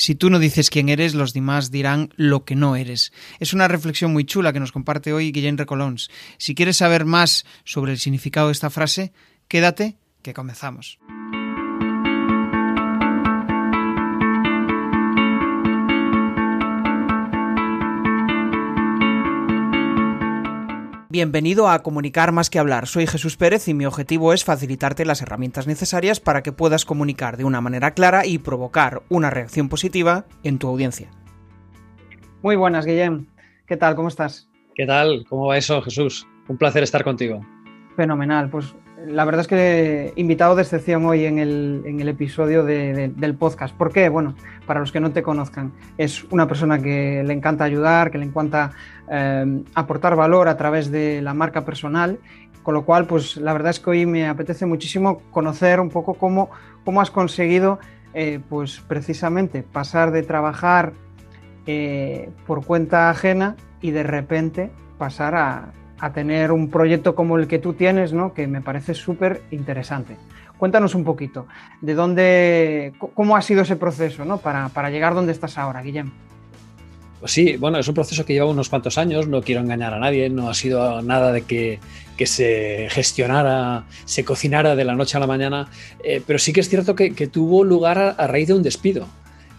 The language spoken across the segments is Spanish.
Si tú no dices quién eres, los demás dirán lo que no eres. Es una reflexión muy chula que nos comparte hoy Guillén Recolons. Si quieres saber más sobre el significado de esta frase, quédate que comenzamos. Bienvenido a Comunicar más que hablar. Soy Jesús Pérez y mi objetivo es facilitarte las herramientas necesarias para que puedas comunicar de una manera clara y provocar una reacción positiva en tu audiencia. Muy buenas, Guillem. ¿Qué tal? ¿Cómo estás? ¿Qué tal? ¿Cómo va eso, Jesús? Un placer estar contigo. Fenomenal. Pues la verdad es que invitado de excepción hoy en el, episodio del podcast. ¿Por qué? Bueno, para los que no te conozcan, es una persona que le encanta ayudar, que le encanta eh, aportar valor a través de la marca personal, con lo cual, pues la verdad es que hoy me apetece muchísimo conocer un poco cómo, cómo has conseguido, eh, pues precisamente pasar de trabajar eh, por cuenta ajena y de repente pasar a, a tener un proyecto como el que tú tienes, ¿no? que me parece súper interesante. Cuéntanos un poquito, de dónde, cómo ha sido ese proceso ¿no? para, para llegar donde estás ahora, Guillem. Pues sí, bueno, es un proceso que lleva unos cuantos años, no quiero engañar a nadie, no ha sido nada de que, que se gestionara, se cocinara de la noche a la mañana, eh, pero sí que es cierto que, que tuvo lugar a, raíz de un despido.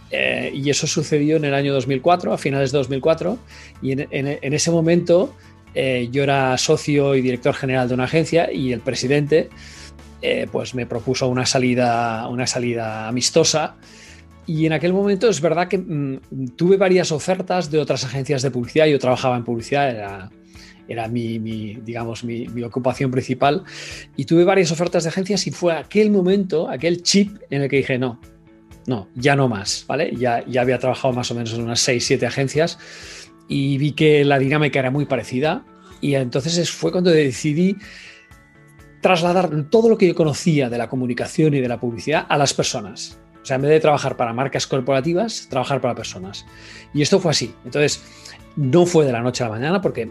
Eh, y eso sucedió en el año 2004, a finales de 2004, y en, en ese momento eh, yo era socio y director general de una agencia y el presidente eh, pues me propuso una salida, una salida amistosa. Y en aquel momento es verdad que mm, tuve varias ofertas de otras agencias de publicidad. Yo trabajaba en publicidad, era, era mi, digamos, mi, ocupación principal. Y tuve varias ofertas de agencias y fue aquel momento, aquel chip en el que dije, no, no, ya no más, ¿vale? Ya, ya había trabajado más o menos en unas 6, 7 agencias y vi que la dinámica era muy parecida y entonces fue cuando decidí trasladar todo lo que yo conocía de la comunicación y de la publicidad a las personas. O sea, en vez de trabajar para marcas corporativas, trabajar para personas. Y esto fue así. Entonces, no fue de la noche a la mañana porque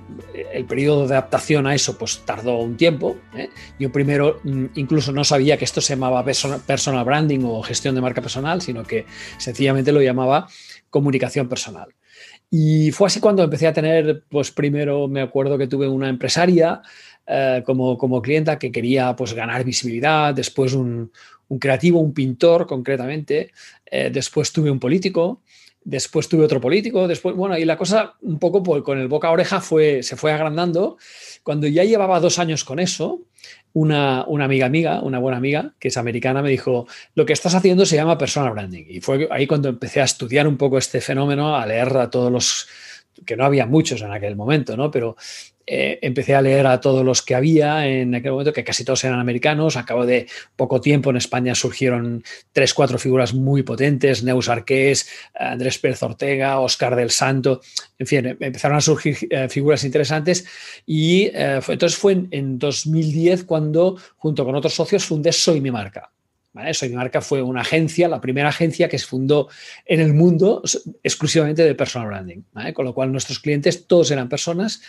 el periodo de adaptación a eso pues tardó un tiempo. ¿eh? Yo primero mm, incluso no sabía que esto se llamaba personal branding o gestión de marca personal, sino que sencillamente lo llamaba comunicación personal. Y fue así cuando empecé a tener, pues primero me acuerdo que tuve una empresaria eh, como, como clienta que quería pues ganar visibilidad, después un, un creativo, un pintor concretamente, eh, después tuve un político, después tuve otro político, después, bueno, y la cosa un poco con el boca a oreja fue, se fue agrandando. Cuando ya llevaba dos años con eso, una, amiga amiga, una buena amiga, que es americana, me dijo, lo que estás haciendo se llama personal branding. Y fue ahí cuando empecé a estudiar un poco este fenómeno, a leer a todos los, que no había muchos en aquel momento, ¿no? Pero eh, empecé a leer a todos los que había en aquel momento, que casi todos eran americanos. A cabo de poco tiempo en España surgieron tres, cuatro figuras muy potentes, Neus Arqués, Andrés Pérez Ortega, Oscar del Santo, en fin, em, empezaron a surgir eh, figuras interesantes y eh, entonces fue en, 2010 cuando, junto con otros socios, fundé Soy mi marca. Soy mi marca fue una agencia, la primera agencia que se fundó en el mundo exclusivamente de personal branding. Con lo cual nuestros clientes todos eran personas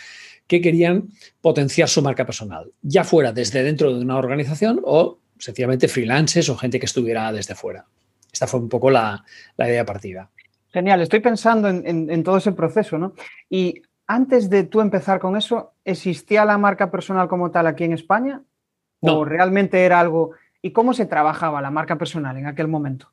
que querían potenciar su marca personal, ya fuera desde dentro de una organización o sencillamente freelances o gente que estuviera desde fuera. Esta fue un poco la, idea partida. Genial, estoy pensando en, todo ese proceso, ¿no? Y antes de tú empezar con eso, ¿existía la marca personal como tal aquí en España? ¿O realmente era algo... ¿Y cómo se trabajaba la marca personal en aquel momento?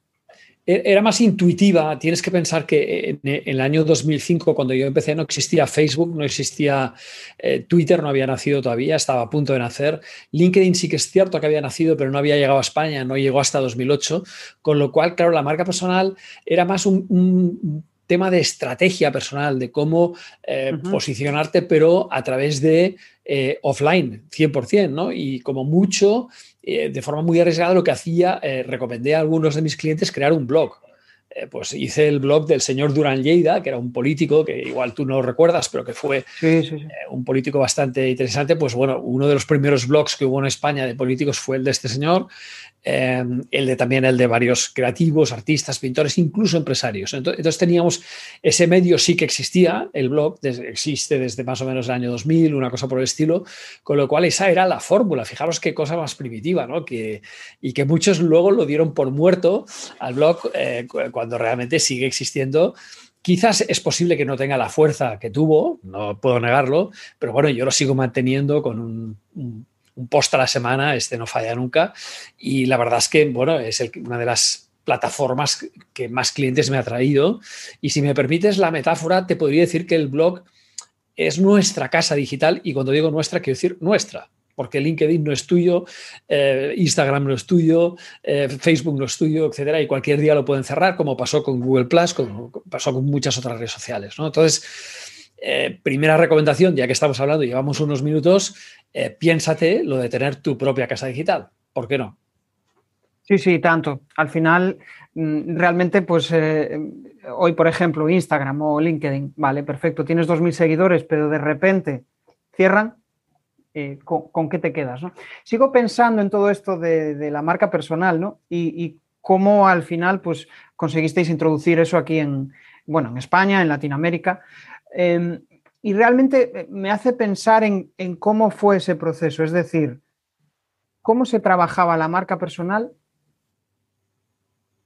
E-, era más intuitiva. Tienes que pensar que en, el año 2005, cuando yo empecé, no existía Facebook, no existía eh, Twitter, no había nacido todavía, estaba a punto de nacer. LinkedIn sí que es cierto que había nacido, pero no había llegado a España, no llegó hasta 2008. Con lo cual, claro, la marca personal era más un, tema de estrategia personal, de cómo eh, posicionarte, pero a través de eh, offline, 100%, ¿no? Y como mucho eh, de forma muy arriesgada lo que hacía, eh, recomendé a algunos de mis clientes crear un blog. Eh, pues hice el blog del señor Durán Lleida, que era un político que igual tú no recuerdas, pero que fue un político bastante interesante. Pues bueno, uno de los primeros blogs que hubo en España de políticos fue el de este señor. Em, el de también el de varios creativos, artistas, pintores, incluso empresarios. Entonces, teníamos ese medio sí que existía, el blog existe desde más o menos el año 2000, una cosa por el estilo, con lo cual esa era la fórmula. Fijaros qué cosa más primitiva, ¿no? Que, y que muchos luego lo dieron por muerto al blog eh, cuando realmente sigue existiendo. Quizás es posible que no tenga la fuerza que tuvo, no puedo negarlo, pero bueno, yo lo sigo manteniendo con un, post a la semana, este no falla nunca, y la verdad es que, bueno, es una de las plataformas que más clientes me ha traído. Y si me permites la metáfora, te podría decir que el blog es nuestra casa digital y cuando digo nuestra, quiero decir nuestra, porque LinkedIn no es tuyo, eh, Instagram no es tuyo, eh, Facebook no es tuyo, etcétera, y cualquier día lo pueden cerrar, como pasó con Google Plus, como pasó con muchas otras redes sociales. ¿no? Entonces, eh, primera recomendación, ya que estamos hablando, llevamos unos minutos, piénsate lo de tener tu propia casa digital. ¿Por qué no? Sí, sí, tanto. Al final, mm, realmente, pues hoy, por ejemplo, Instagram o LinkedIn, vale, perfecto, tienes 2.000 seguidores, pero de repente cierran, eh, ¿con, qué te quedas? Sigo pensando en todo esto de, la marca personal, ¿no? Y, cómo al final, pues, conseguisteis introducir eso aquí en, bueno, en España, en Latinoamérica. Em, y realmente me hace pensar en, cómo fue ese proceso, es decir, cómo se trabajaba la marca personal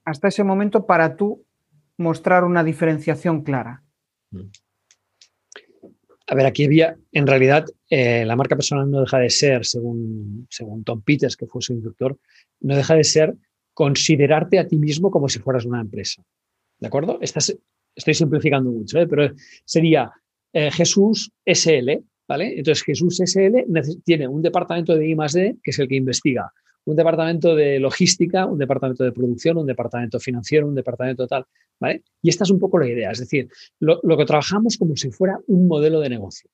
hasta ese momento para tú mostrar una diferenciación clara? Mm. A ver, aquí había, en realidad, eh, la marca personal no deja de ser, según, según Tom Peters, que fue su instructor, no deja de ser considerarte a ti mismo como si fueras una empresa. ¿De acuerdo? Estoy simplificando mucho, ¿eh? pero sería eh, Jesús SL, ¿vale? Entonces Jesús SL tiene un departamento de I +D, que es el que investiga un departamento de logística, un departamento de producción, un departamento financiero, un departamento tal, ¿vale? Y esta es un poco la idea, es decir, lo, que trabajamos como si fuera un modelo de negocio.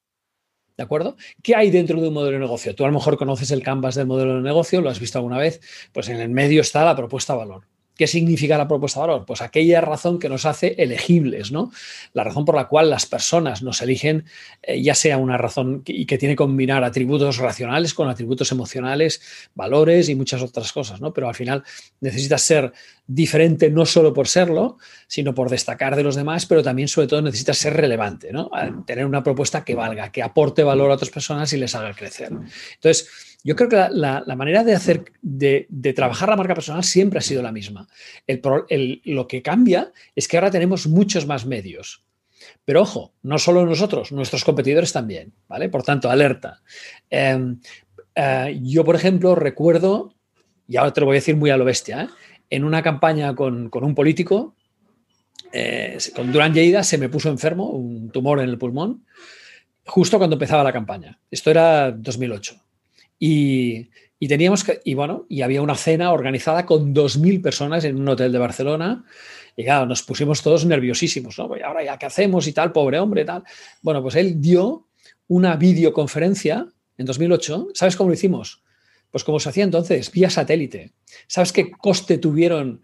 ¿De acuerdo? ¿Qué hay dentro de un modelo de negocio? Tú a lo mejor conoces el canvas del modelo de negocio, lo has visto alguna vez, pues en el medio está la propuesta valor. ¿Qué significa la propuesta de valor? Pues aquella razón que nos hace elegibles, ¿no? La razón por la cual las personas nos eligen, eh, ya sea una razón y que, tiene que combinar atributos racionales con atributos emocionales, valores y muchas otras cosas, ¿no? Pero al final necesitas ser diferente no solo por serlo, sino por destacar de los demás, pero también sobre todo necesitas ser relevante, ¿no? Tener una propuesta que valga, que aporte valor a otras personas y les haga crecer. Entonces, yo creo que la, manera de hacer, de, trabajar la marca personal siempre ha sido la misma. lo que cambia es que ahora tenemos muchos más medios. Pero ojo, no solo nosotros, nuestros competidores también, ¿vale? Por tanto, alerta. Em, eh, yo, por ejemplo, recuerdo, y ahora te lo voy a decir muy a lo bestia, ¿eh? en una campaña con, un político, eh, con Durán Lleida, se me puso enfermo, un tumor en el pulmón, justo cuando empezaba la campaña. Esto era 2008. Y, teníamos que, y bueno, y había una cena organizada con 2.000 personas en un hotel de Barcelona. Y claro, nos pusimos todos nerviosísimos, ¿no? Pues ahora ya, ¿qué hacemos y tal? Pobre hombre, tal. Bueno, pues él dio una videoconferencia en 2008. ¿Sabes cómo lo hicimos? Pues como se hacía entonces, vía satélite. ¿Sabes qué coste tuvieron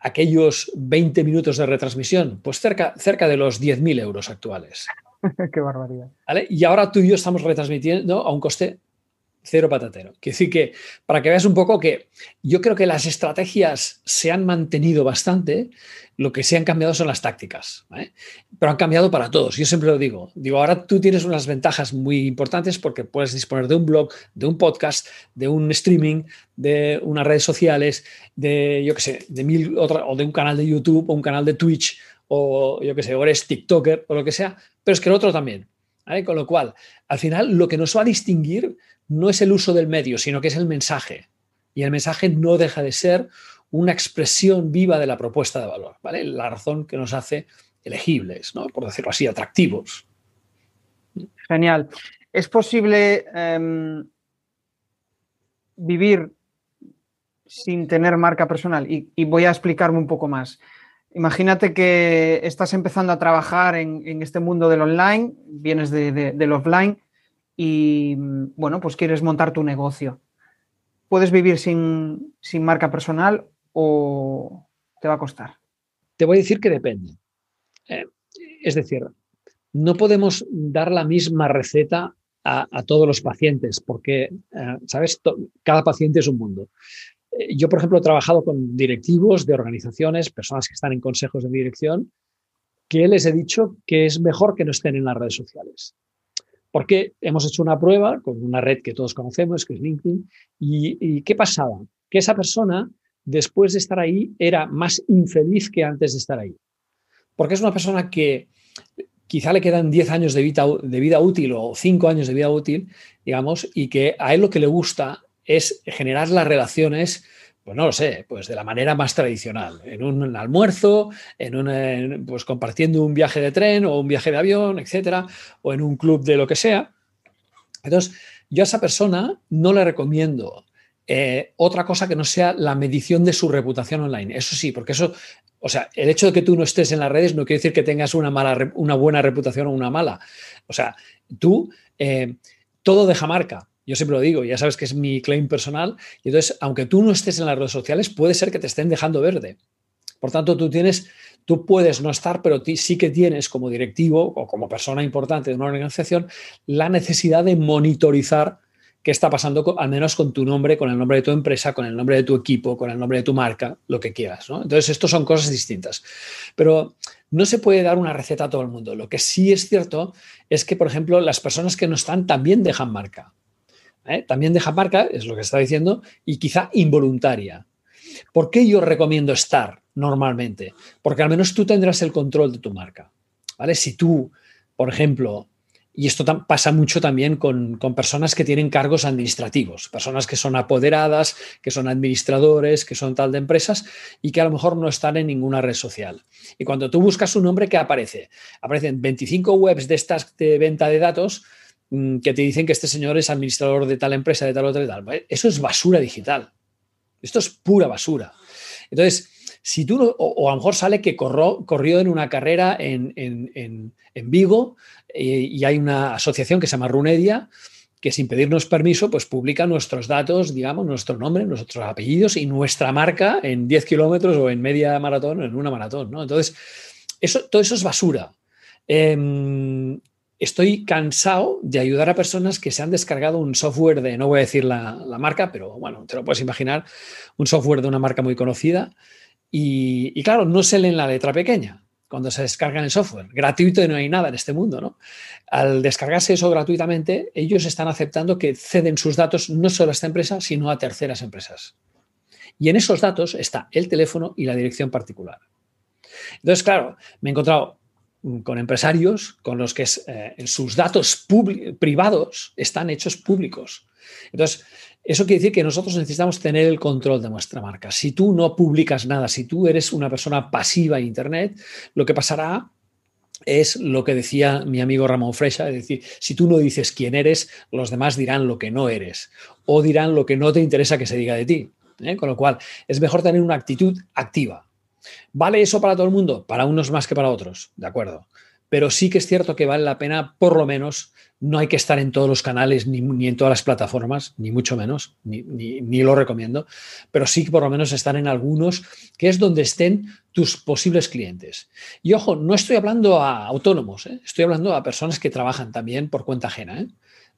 aquellos 20 minutos de retransmisión? Pues cerca, cerca de los 10.000 euros actuales. qué barbaridad. Y ahora tú y yo estamos retransmitiendo a un coste cero patatero. Quiere decir que, para que veas un poco que yo creo que las estrategias se han mantenido bastante, lo que se han cambiado son las tácticas, pero han cambiado para todos. Yo siempre lo digo, digo, ahora tú tienes unas ventajas muy importantes porque puedes disponer de un blog, de un podcast, de un streaming, de unas redes sociales, de, yo qué sé, de mil otras, o de un canal de YouTube o un canal de Twitch, o yo qué sé, o eres TikToker o lo que sea, pero es que el otro también. Con lo cual, al final, lo que nos va a distinguir no es el uso del medio, sino que es el mensaje. Y el mensaje no deja de ser una expresión viva de la propuesta de valor, ¿vale? La razón que nos hace elegibles, ¿no? Por decirlo así, atractivos. Genial. ¿Es posible em, vivir sin tener marca personal? Y, voy a explicarme un poco más. Imagínate que estás empezando a trabajar en, este mundo del online, vienes del offline y, bueno, pues quieres montar tu negocio. ¿Puedes vivir sin, marca personal o te va a costar? Te voy a decir que depende. Eh, es decir, no podemos dar la misma receta a, todos los pacientes porque, eh, ¿sabes? Cada paciente es un mundo. Eh, yo, por ejemplo, he trabajado con directivos de organizaciones, personas que están en consejos de dirección, que les he dicho que es mejor que no estén en las redes sociales. Porque hemos hecho una prueba con una red que todos conocemos, que es LinkedIn, y, ¿qué pasaba? Que esa persona después de estar ahí era más infeliz que antes de estar ahí. Porque es una persona que quizá le quedan 10 años de vida, útil o 5 años de vida útil, digamos, y que a él lo que le gusta es generar las relaciones pues no lo sé, pues de la manera más tradicional, en un almuerzo, en un, pues compartiendo un viaje de tren o un viaje de avión, etcétera, o en un club de lo que sea. Entonces, yo a esa persona no le recomiendo eh, otra cosa que no sea la medición de su reputación online. Eso sí, porque eso, o sea, el hecho de que tú no estés en las redes no quiere decir que tengas una, mala, una buena reputación o una mala. O sea, tú, eh, todo deja marca. Yo siempre lo digo, ya sabes que es mi claim personal. Y entonces, aunque tú no estés en las redes sociales, puede ser que te estén dejando verde. Por tanto, tú tienes, tú puedes no estar, pero sí que tienes como directivo o como persona importante de una organización la necesidad de monitorizar qué está pasando, al menos con tu nombre, con el nombre de tu empresa, con el nombre de tu equipo, con el nombre de tu marca, lo que quieras. Entonces, esto son cosas distintas. Pero no se puede dar una receta a todo el mundo. Lo que sí es cierto es que, por ejemplo, las personas que no están también dejan marca. ¿Eh? también deja marca, es lo que está diciendo, y quizá involuntaria. ¿Por qué yo recomiendo estar normalmente? Porque al menos tú tendrás el control de tu marca. ¿vale? Si tú, por ejemplo, y esto pasa mucho también con, con, personas que tienen cargos administrativos, personas que son apoderadas, que son administradores, que son tal de empresas y que a lo mejor no están en ninguna red social. Y cuando tú buscas un nombre, ¿qué aparece? Aparecen 25 webs de estas de venta de datos que te dicen que este señor es administrador de tal empresa, de tal otra, de tal. Eso es basura digital. Esto es pura basura. Entonces, si tú, o, a lo mejor sale que corrió en una carrera en, Vigo eh, y hay una asociación que se llama Runedia que sin pedirnos permiso, pues publica nuestros datos, digamos, nuestro nombre, nuestros apellidos y nuestra marca en 10 kilómetros o en media maratón o en una maratón, ¿no? Entonces, eso, todo eso es basura. Em, estoy cansado de ayudar a personas que se han descargado un software de, no voy a decir la, marca, pero bueno, te lo puedes imaginar, un software de una marca muy conocida. Y, claro, no se leen la letra pequeña cuando se descargan el software. Gratuito y no hay nada en este mundo, ¿no? Al descargarse eso gratuitamente, ellos están aceptando que ceden sus datos no solo a esta empresa, sino a terceras empresas. Y en esos datos está el teléfono y la dirección particular. Entonces, claro, me he encontrado con empresarios con los que eh, sus datos privados están hechos públicos. Entonces, eso quiere decir que nosotros necesitamos tener el control de nuestra marca. Si tú no publicas nada, si tú eres una persona pasiva en Internet, lo que pasará es lo que decía mi amigo Ramón Fresha, es decir, si tú no dices quién eres, los demás dirán lo que no eres o dirán lo que no te interesa que se diga de ti. ¿eh? Con lo cual, es mejor tener una actitud activa. ¿Vale eso para todo el mundo? Para unos más que para otros, de acuerdo. Pero sí que es cierto que vale la pena, por lo menos, no hay que estar en todos los canales ni, en todas las plataformas, ni mucho menos, ni, lo recomiendo, pero sí que por lo menos estar en algunos, que es donde estén tus posibles clientes. Y ojo, no estoy hablando a autónomos, ¿eh? estoy hablando a personas que trabajan también por cuenta ajena. ¿eh?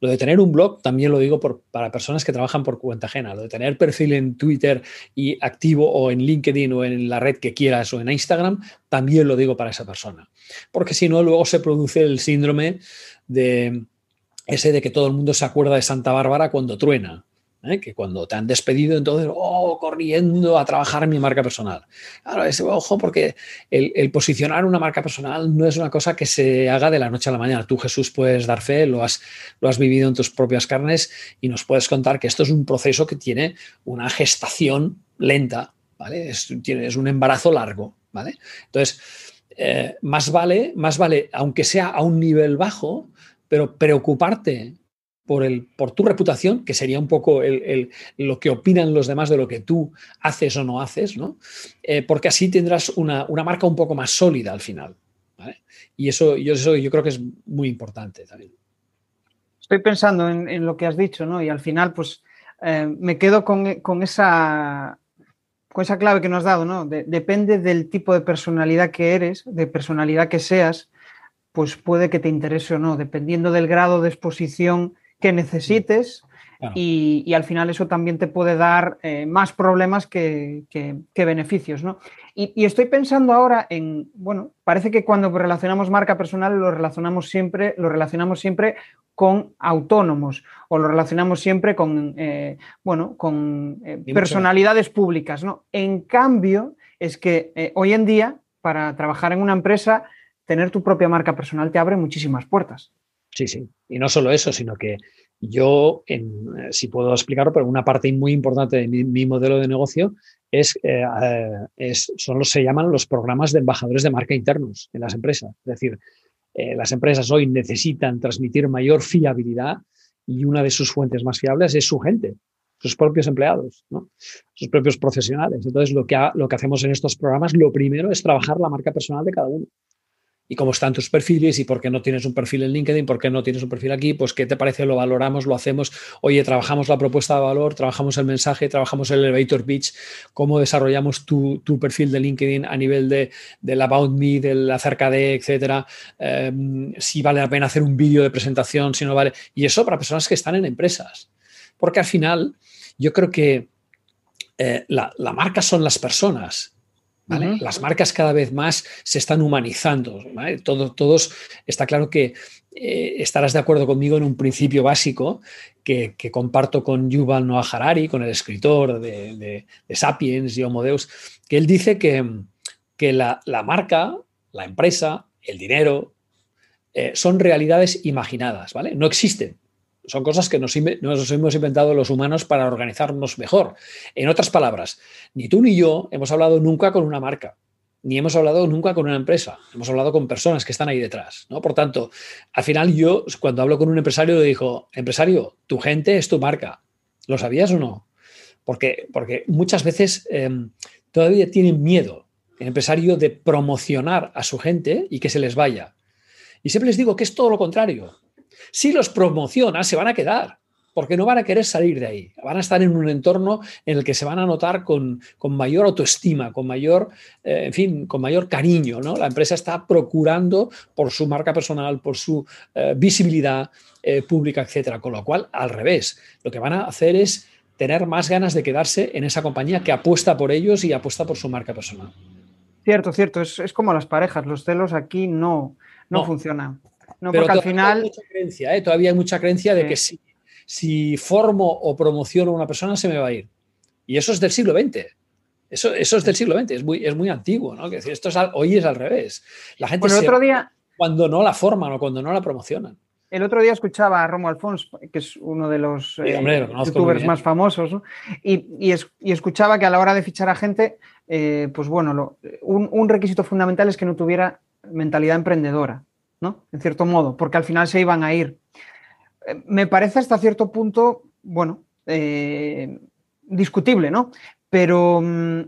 Lo de tener un blog también lo digo para personas que trabajan por cuenta ajena. Lo de tener perfil en Twitter y activo o en LinkedIn o en la red que quieras o en Instagram, también lo digo para esa persona. Porque si no, luego se produce el síndrome de ese de que todo el mundo se acuerda de Santa Bárbara cuando truena. ¿Eh? que cuando te han despedido, entonces, oh, corriendo a trabajar mi marca personal. Claro, ese ojo, porque el, posicionar una marca personal no es una cosa que se haga de la noche a la mañana. Tú, Jesús, puedes dar fe, lo has, lo has vivido en tus propias carnes y nos puedes contar que esto es un proceso que tiene una gestación lenta, ¿vale? Es, es un embarazo largo, ¿vale? Entonces, eh, más vale, más vale, aunque sea a un nivel bajo, pero preocuparte por, el, por tu reputación, que sería un poco lo que opinan los demás de lo que tú haces o no haces, ¿no? Eh, porque así tendrás una, marca un poco más sólida al final. Y eso yo, eso yo creo que es muy importante también. Estoy pensando en, lo que has dicho, ¿no? Y al final, pues eh, me quedo con, esa, con esa clave que nos has dado, ¿no? depende del tipo de personalidad que eres, de personalidad que seas, pues puede que te interese o no, dependiendo del grado de exposición que necesites, y, al final eso también te puede dar eh, más problemas que, beneficios. ¿no? Y, estoy pensando ahora en, bueno, parece que cuando relacionamos marca personal lo relacionamos siempre, lo relacionamos siempre con autónomos o lo relacionamos siempre con, eh, bueno, con eh, personalidades públicas. ¿no? En cambio, es que hoy en día, para trabajar en una empresa, tener tu propia marca personal te abre muchísimas puertas. Sí, sí. Y no solo eso, sino que yo, en, eh, si puedo explicarlo, pero una parte muy importante de mi, modelo de negocio es, eh, eh, son los se llaman los programas de embajadores de marca internos en las empresas. Es decir, las empresas hoy necesitan transmitir mayor fiabilidad y una de sus fuentes más fiables es su gente, sus propios empleados, ¿no? sus propios profesionales. Entonces, lo que, lo que hacemos en estos programas, lo primero es trabajar la marca personal de cada uno y cómo están tus perfiles y por qué no tienes un perfil en LinkedIn, por qué no tienes un perfil aquí, pues qué te parece, lo valoramos, lo hacemos, oye, trabajamos la propuesta de valor, trabajamos el mensaje, trabajamos el elevator pitch, cómo desarrollamos tu, perfil de LinkedIn a nivel de, del about me, del acerca de, etcétera, em, si vale la pena hacer un vídeo de presentación, si no vale, y eso para personas que están en empresas, porque al final yo creo que eh, la, la marca son las personas las marcas cada vez más se están humanizando. todos, está claro que eh, estarás de acuerdo conmigo en un principio básico que, comparto con Yuval Noah Harari, con el escritor de, Sapiens y Homo Deus, que él dice que, que la, marca, la empresa, el dinero, eh, son realidades imaginadas, ¿vale? No existen son cosas que nos, hemos inventado los humanos para organizarnos mejor. En otras palabras, ni tú ni yo hemos hablado nunca con una marca, ni hemos hablado nunca con una empresa, hemos hablado con personas que están ahí detrás. ¿no? Por tanto, al final yo, cuando hablo con un empresario, le digo, empresario, tu gente es tu marca. ¿Lo sabías o no? Porque, porque muchas veces em, todavía tienen miedo el empresario de promocionar a su gente y que se les vaya. Y siempre les digo que es todo lo contrario. Si los promocionas, se van a quedar, porque no van a querer salir de ahí. Van a estar en un entorno en el que se van a notar con, mayor autoestima, con mayor, eh, en fin, con mayor cariño. ¿no? La empresa está procurando por su marca personal, por su eh, visibilidad eh, pública, etcétera. Con lo cual, al revés, lo que van a hacer es tener más ganas de quedarse en esa compañía que apuesta por ellos y apuesta por su marca personal. Cierto, cierto. Es, como las parejas. Los celos aquí no, no. funcionan. No, porque al final. Hay mucha creencia, ¿eh? Todavía hay mucha creencia de que si, si formo o promociono a una persona se me va a ir. Y eso es del siglo XX. Eso, eso es del siglo XX, es muy, es muy antiguo, ¿no? decir, esto es hoy es al revés. La gente el otro día, cuando no la forman o cuando no la promocionan. El otro día escuchaba a Romo Alfons, que es uno de los eh, youtubers más famosos, y, y, escuchaba que a la hora de fichar a gente, eh, pues bueno, un, un, requisito fundamental es que no tuviera mentalidad emprendedora. ¿No? En cierto modo, porque al final se iban a ir. Eh, me parece hasta cierto punto, bueno, eh, discutible, ¿no? Pero mm,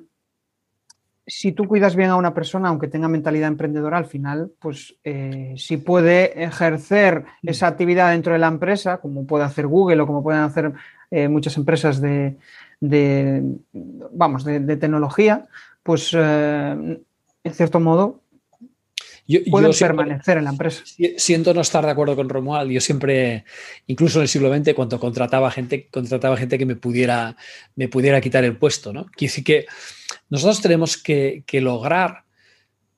si tú cuidas bien a una persona, aunque tenga mentalidad emprendedora, al final, pues eh, si puede ejercer mm. esa actividad dentro de la empresa, como puede hacer Google o como pueden hacer muchas empresas de, vamos, de, tecnología, pues en cierto modo yo, pueden permanecer en la empresa. Siento no estar de acuerdo con Romuald. Yo siempre, incluso en el siglo XX, cuando contrataba gente, contrataba gente que me pudiera, me pudiera quitar el puesto. ¿no? Quiere decir que nosotros tenemos que, que lograr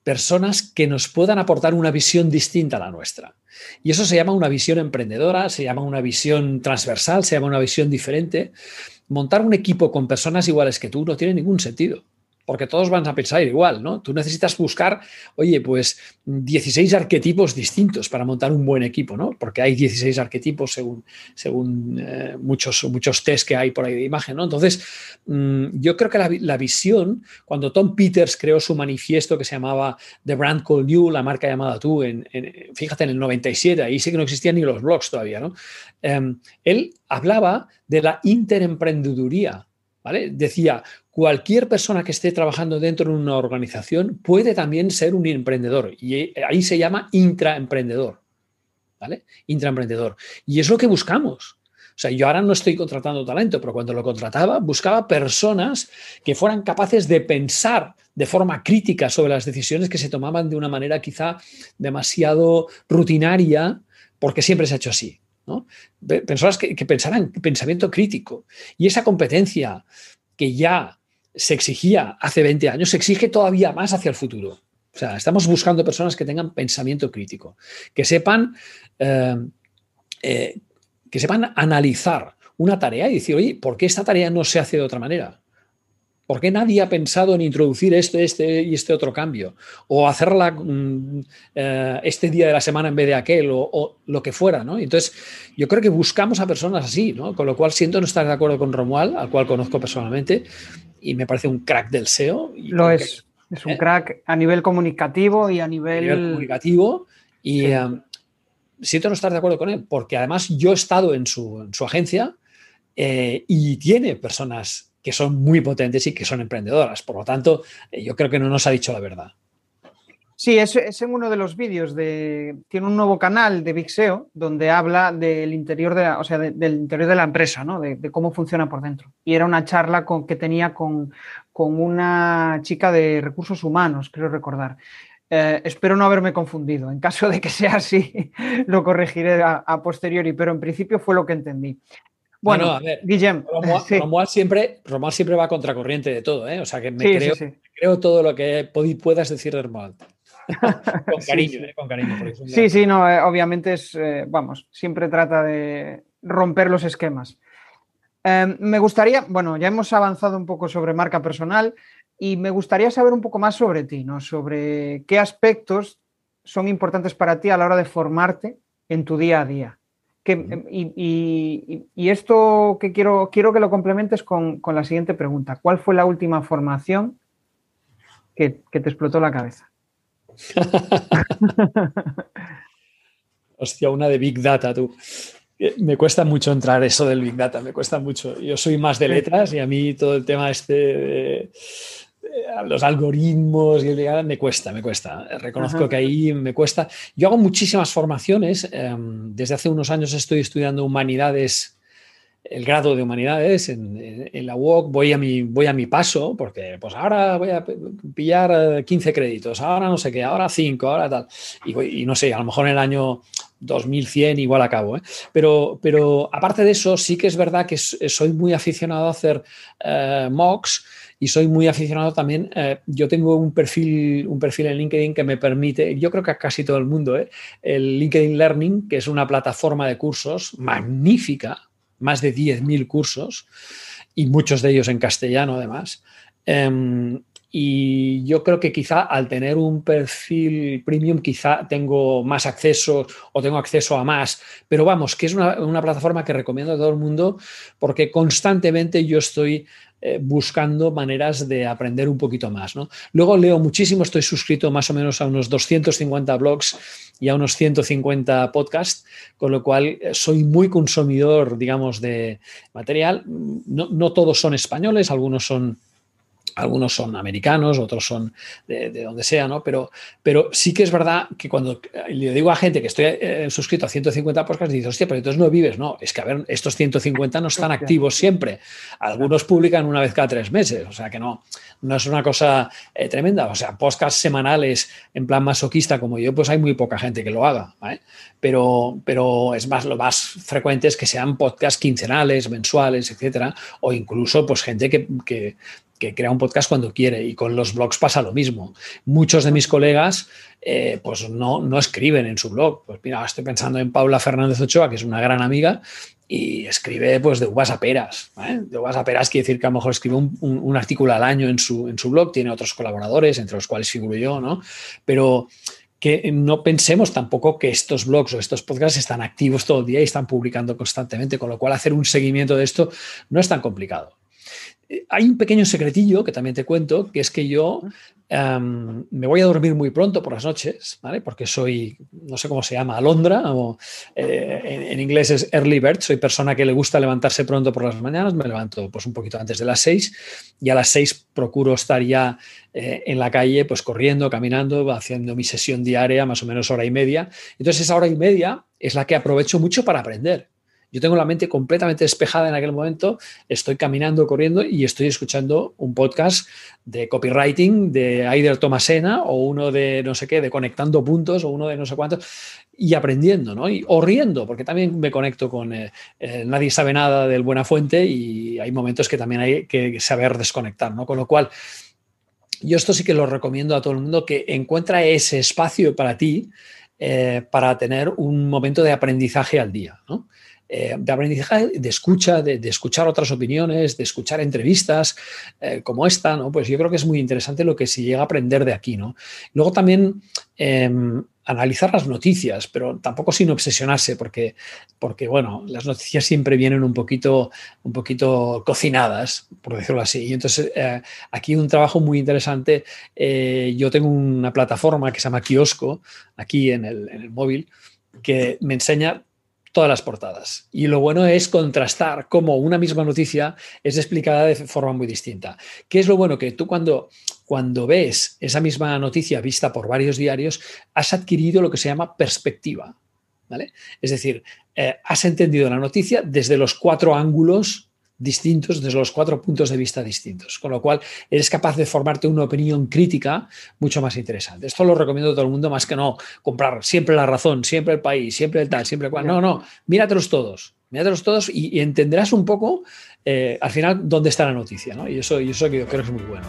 personas que nos puedan aportar una visión distinta a la nuestra. Y eso se llama una visión emprendedora, se llama una visión transversal, se llama una visión diferente. Montar un equipo con personas iguales que tú no tiene ningún sentido porque todos van a pensar igual, ¿no? Tú necesitas buscar, oye, pues 16 arquetipos distintos para montar un buen equipo, ¿no? Porque hay 16 arquetipos según, según eh, muchos, muchos test que hay por ahí de imagen, ¿no? Entonces, mm, yo creo que la, visión, cuando Tom Peters creó su manifiesto que se llamaba The Brand Called You, la marca llamada tú, en, fíjate, en el 97, ahí sí que no existían ni los blogs todavía, ¿no? Em, él hablaba de la interemprendeduría, ¿vale? Decía, cualquier persona que esté trabajando dentro de una organización puede también ser un emprendedor y ahí se llama intraemprendedor. ¿Vale? Intraemprendedor. Y es lo que buscamos. O sea, yo ahora no estoy contratando talento, pero cuando lo contrataba, buscaba personas que fueran capaces de pensar de forma crítica sobre las decisiones que se tomaban de una manera quizá demasiado rutinaria, porque siempre se ha hecho así. Personas que, que pensaran pensamiento crítico. Y esa competencia que ya se exigía hace 20 años, se exige todavía más hacia el futuro. O sea, estamos buscando personas que tengan pensamiento crítico, que sepan, eh, eh, que sepan analizar una tarea y decir, oye, ¿por qué esta tarea no se hace de otra manera? ¿Por qué nadie ha pensado en introducir este, este y este otro cambio? O hacerla mm, eh, este día de la semana en vez de aquel, o, lo que fuera, ¿no? Entonces, yo creo que buscamos a personas así, ¿no? Con lo cual siento no estar de acuerdo con Romual, al cual conozco personalmente, y me parece un crack del SEO. lo es. Es un ¿Eh? crack a nivel comunicativo y a nivel... comunicativo y um, siento no estar de acuerdo con él, porque además yo he estado en su, agencia eh, y tiene personas que son muy potentes y que son emprendedoras. Por lo tanto, eh, yo creo que no nos ha dicho la verdad. Sí, es, en uno de los vídeos de. Tiene un nuevo canal de Big SEO donde habla del interior de la, o sea, del interior de la empresa, ¿no? De, cómo funciona por dentro. Y era una charla que tenía con, con una chica de recursos humanos, creo recordar. Eh, espero no haberme confundido. En caso de que sea así, lo corregiré a, posteriori, pero en principio fue lo que entendí. Bueno, a ver, Guillem. Romuald, siempre, siempre va contracorriente de todo, ¿eh? O sea que me creo, todo lo que puedas decir de Romuald. con cariño, ¿eh? con cariño. Sí, sí, no, eh, obviamente es, vamos, siempre trata de romper los esquemas. Em, me gustaría, bueno, ya hemos avanzado un poco sobre marca personal y me gustaría saber un poco más sobre ti, ¿no? Sobre qué aspectos son importantes para ti a la hora de formarte en tu día a día. Em, y, esto que quiero, quiero que lo complementes con, la siguiente pregunta. ¿Cuál fue la última formación que, que te explotó la cabeza? Hostia, una de Big Data, tú. Eh, me cuesta mucho entrar eso del Big Data, me cuesta mucho. Yo soy más de letras y a mí todo el tema este de, los algoritmos y me cuesta, me cuesta. Reconozco que ahí me cuesta. Yo hago muchísimas formaciones. Em, desde hace unos años estoy estudiando humanidades el grado de humanidades en, la UOC, voy a, mi, voy a mi paso, porque pues ahora voy a pillar 15 créditos, ahora no sé qué, ahora 5, ahora tal. Y, no sé, a lo mejor en el año 2100 igual acabo. ¿eh? Pero, pero aparte de eso, sí que es verdad que soy muy aficionado a hacer eh, mocks y soy muy aficionado también. Eh, yo tengo un perfil, un perfil en LinkedIn que me permite, yo creo que a casi todo el mundo, el LinkedIn Learning, que es una plataforma de cursos magnífica, más de 10.000 cursos y muchos de ellos en castellano además. Em, y yo creo que quizá al tener un perfil premium, quizá tengo más acceso o tengo acceso a más. Pero vamos, que es una, una plataforma que recomiendo a todo el mundo porque constantemente yo estoy eh, buscando maneras de aprender un poquito más. ¿no? Luego leo muchísimo, estoy suscrito más o menos a unos 250 blogs y a unos 150 podcasts, con lo cual eh, soy muy consumidor, digamos, de material. No, no todos son españoles, algunos son algunos son americanos, otros son de, donde sea, ¿no? Pero, pero sí que es verdad que cuando le digo a gente que estoy eh, suscrito a 150 podcasts, dice, hostia, pero entonces no vives, ¿no? Es que, a ver, estos 150 no están activos siempre. Algunos publican una vez cada tres meses, o sea que no, no es una cosa eh, tremenda. O sea, podcasts semanales en plan masoquista como yo, pues hay muy poca gente que lo haga, ¿vale? Pero, pero es más, lo más frecuente es que sean podcasts quincenales, mensuales, etcétera, o incluso pues gente que, que que crea un podcast cuando quiere y con los blogs pasa lo mismo. Muchos de mis colegas eh, pues no, no escriben en su blog. Pues mira, estoy pensando en Paula Fernández Ochoa, que es una gran amiga y escribe pues de uvas a peras. De uvas a peras quiere decir que a lo mejor escribe un, artículo al año en su, en su blog, tiene otros colaboradores, entre los cuales figuro yo, ¿no? Pero que no pensemos tampoco que estos blogs o estos podcasts están activos todo el día y están publicando constantemente, con lo cual hacer un seguimiento de esto no es tan complicado hay un pequeño secretillo que también te cuento, que es que yo me voy a dormir muy pronto por las noches, ¿vale? Porque soy, no sé cómo se llama, alondra, o eh, en, inglés es early bird, soy persona que le gusta levantarse pronto por las mañanas, me levanto pues un poquito antes de las seis y a las seis procuro estar ya eh, en la calle, pues corriendo, caminando, haciendo mi sesión diaria, más o menos hora y media. Entonces esa hora y media es la que aprovecho mucho para aprender Yo tengo la mente completamente despejada en aquel momento, estoy caminando, corriendo y estoy escuchando un podcast de copywriting de Aider Tomasena o uno de no sé qué, de conectando puntos o uno de no sé cuántos y aprendiendo, ¿no? Y, o riendo, porque también me conecto con eh, eh, nadie sabe nada del Buena Fuente y hay momentos que también hay que saber desconectar, ¿no? Con lo cual, yo esto sí que lo recomiendo a todo el mundo que encuentra ese espacio para ti eh, para tener un momento de aprendizaje al día, ¿no? Eh, de aprendizaje, de escucha, de, escuchar otras opiniones, de escuchar entrevistas eh, como esta, ¿no? Pues yo creo que es muy interesante lo que se llega a aprender de aquí, ¿no? Luego también em, analizar las noticias, pero tampoco sin obsesionarse, porque, porque bueno, las noticias siempre vienen un poquito, un poquito cocinadas, por decirlo así. Y entonces eh, aquí un trabajo muy interesante. yo tengo una plataforma que se llama Kiosco, aquí en el, en el móvil, que me enseña todas las portadas. Y lo bueno es contrastar cómo una misma noticia es explicada de forma muy distinta. ¿Qué es lo bueno? Que tú cuando, cuando ves esa misma noticia vista por varios diarios, has adquirido lo que se llama perspectiva. ¿vale? Es decir, eh, has entendido la noticia desde los cuatro ángulos distintos desde los cuatro puntos de vista distintos, con lo cual eres capaz de formarte una opinión crítica mucho más interesante. Esto lo recomiendo a todo el mundo más que no comprar siempre la razón, siempre el país, siempre el tal, siempre el cual. No, no, míratelos todos, míratelos todos y, entenderás un poco eh, al final dónde está la noticia, ¿no? Y eso, y eso que yo creo que es muy bueno.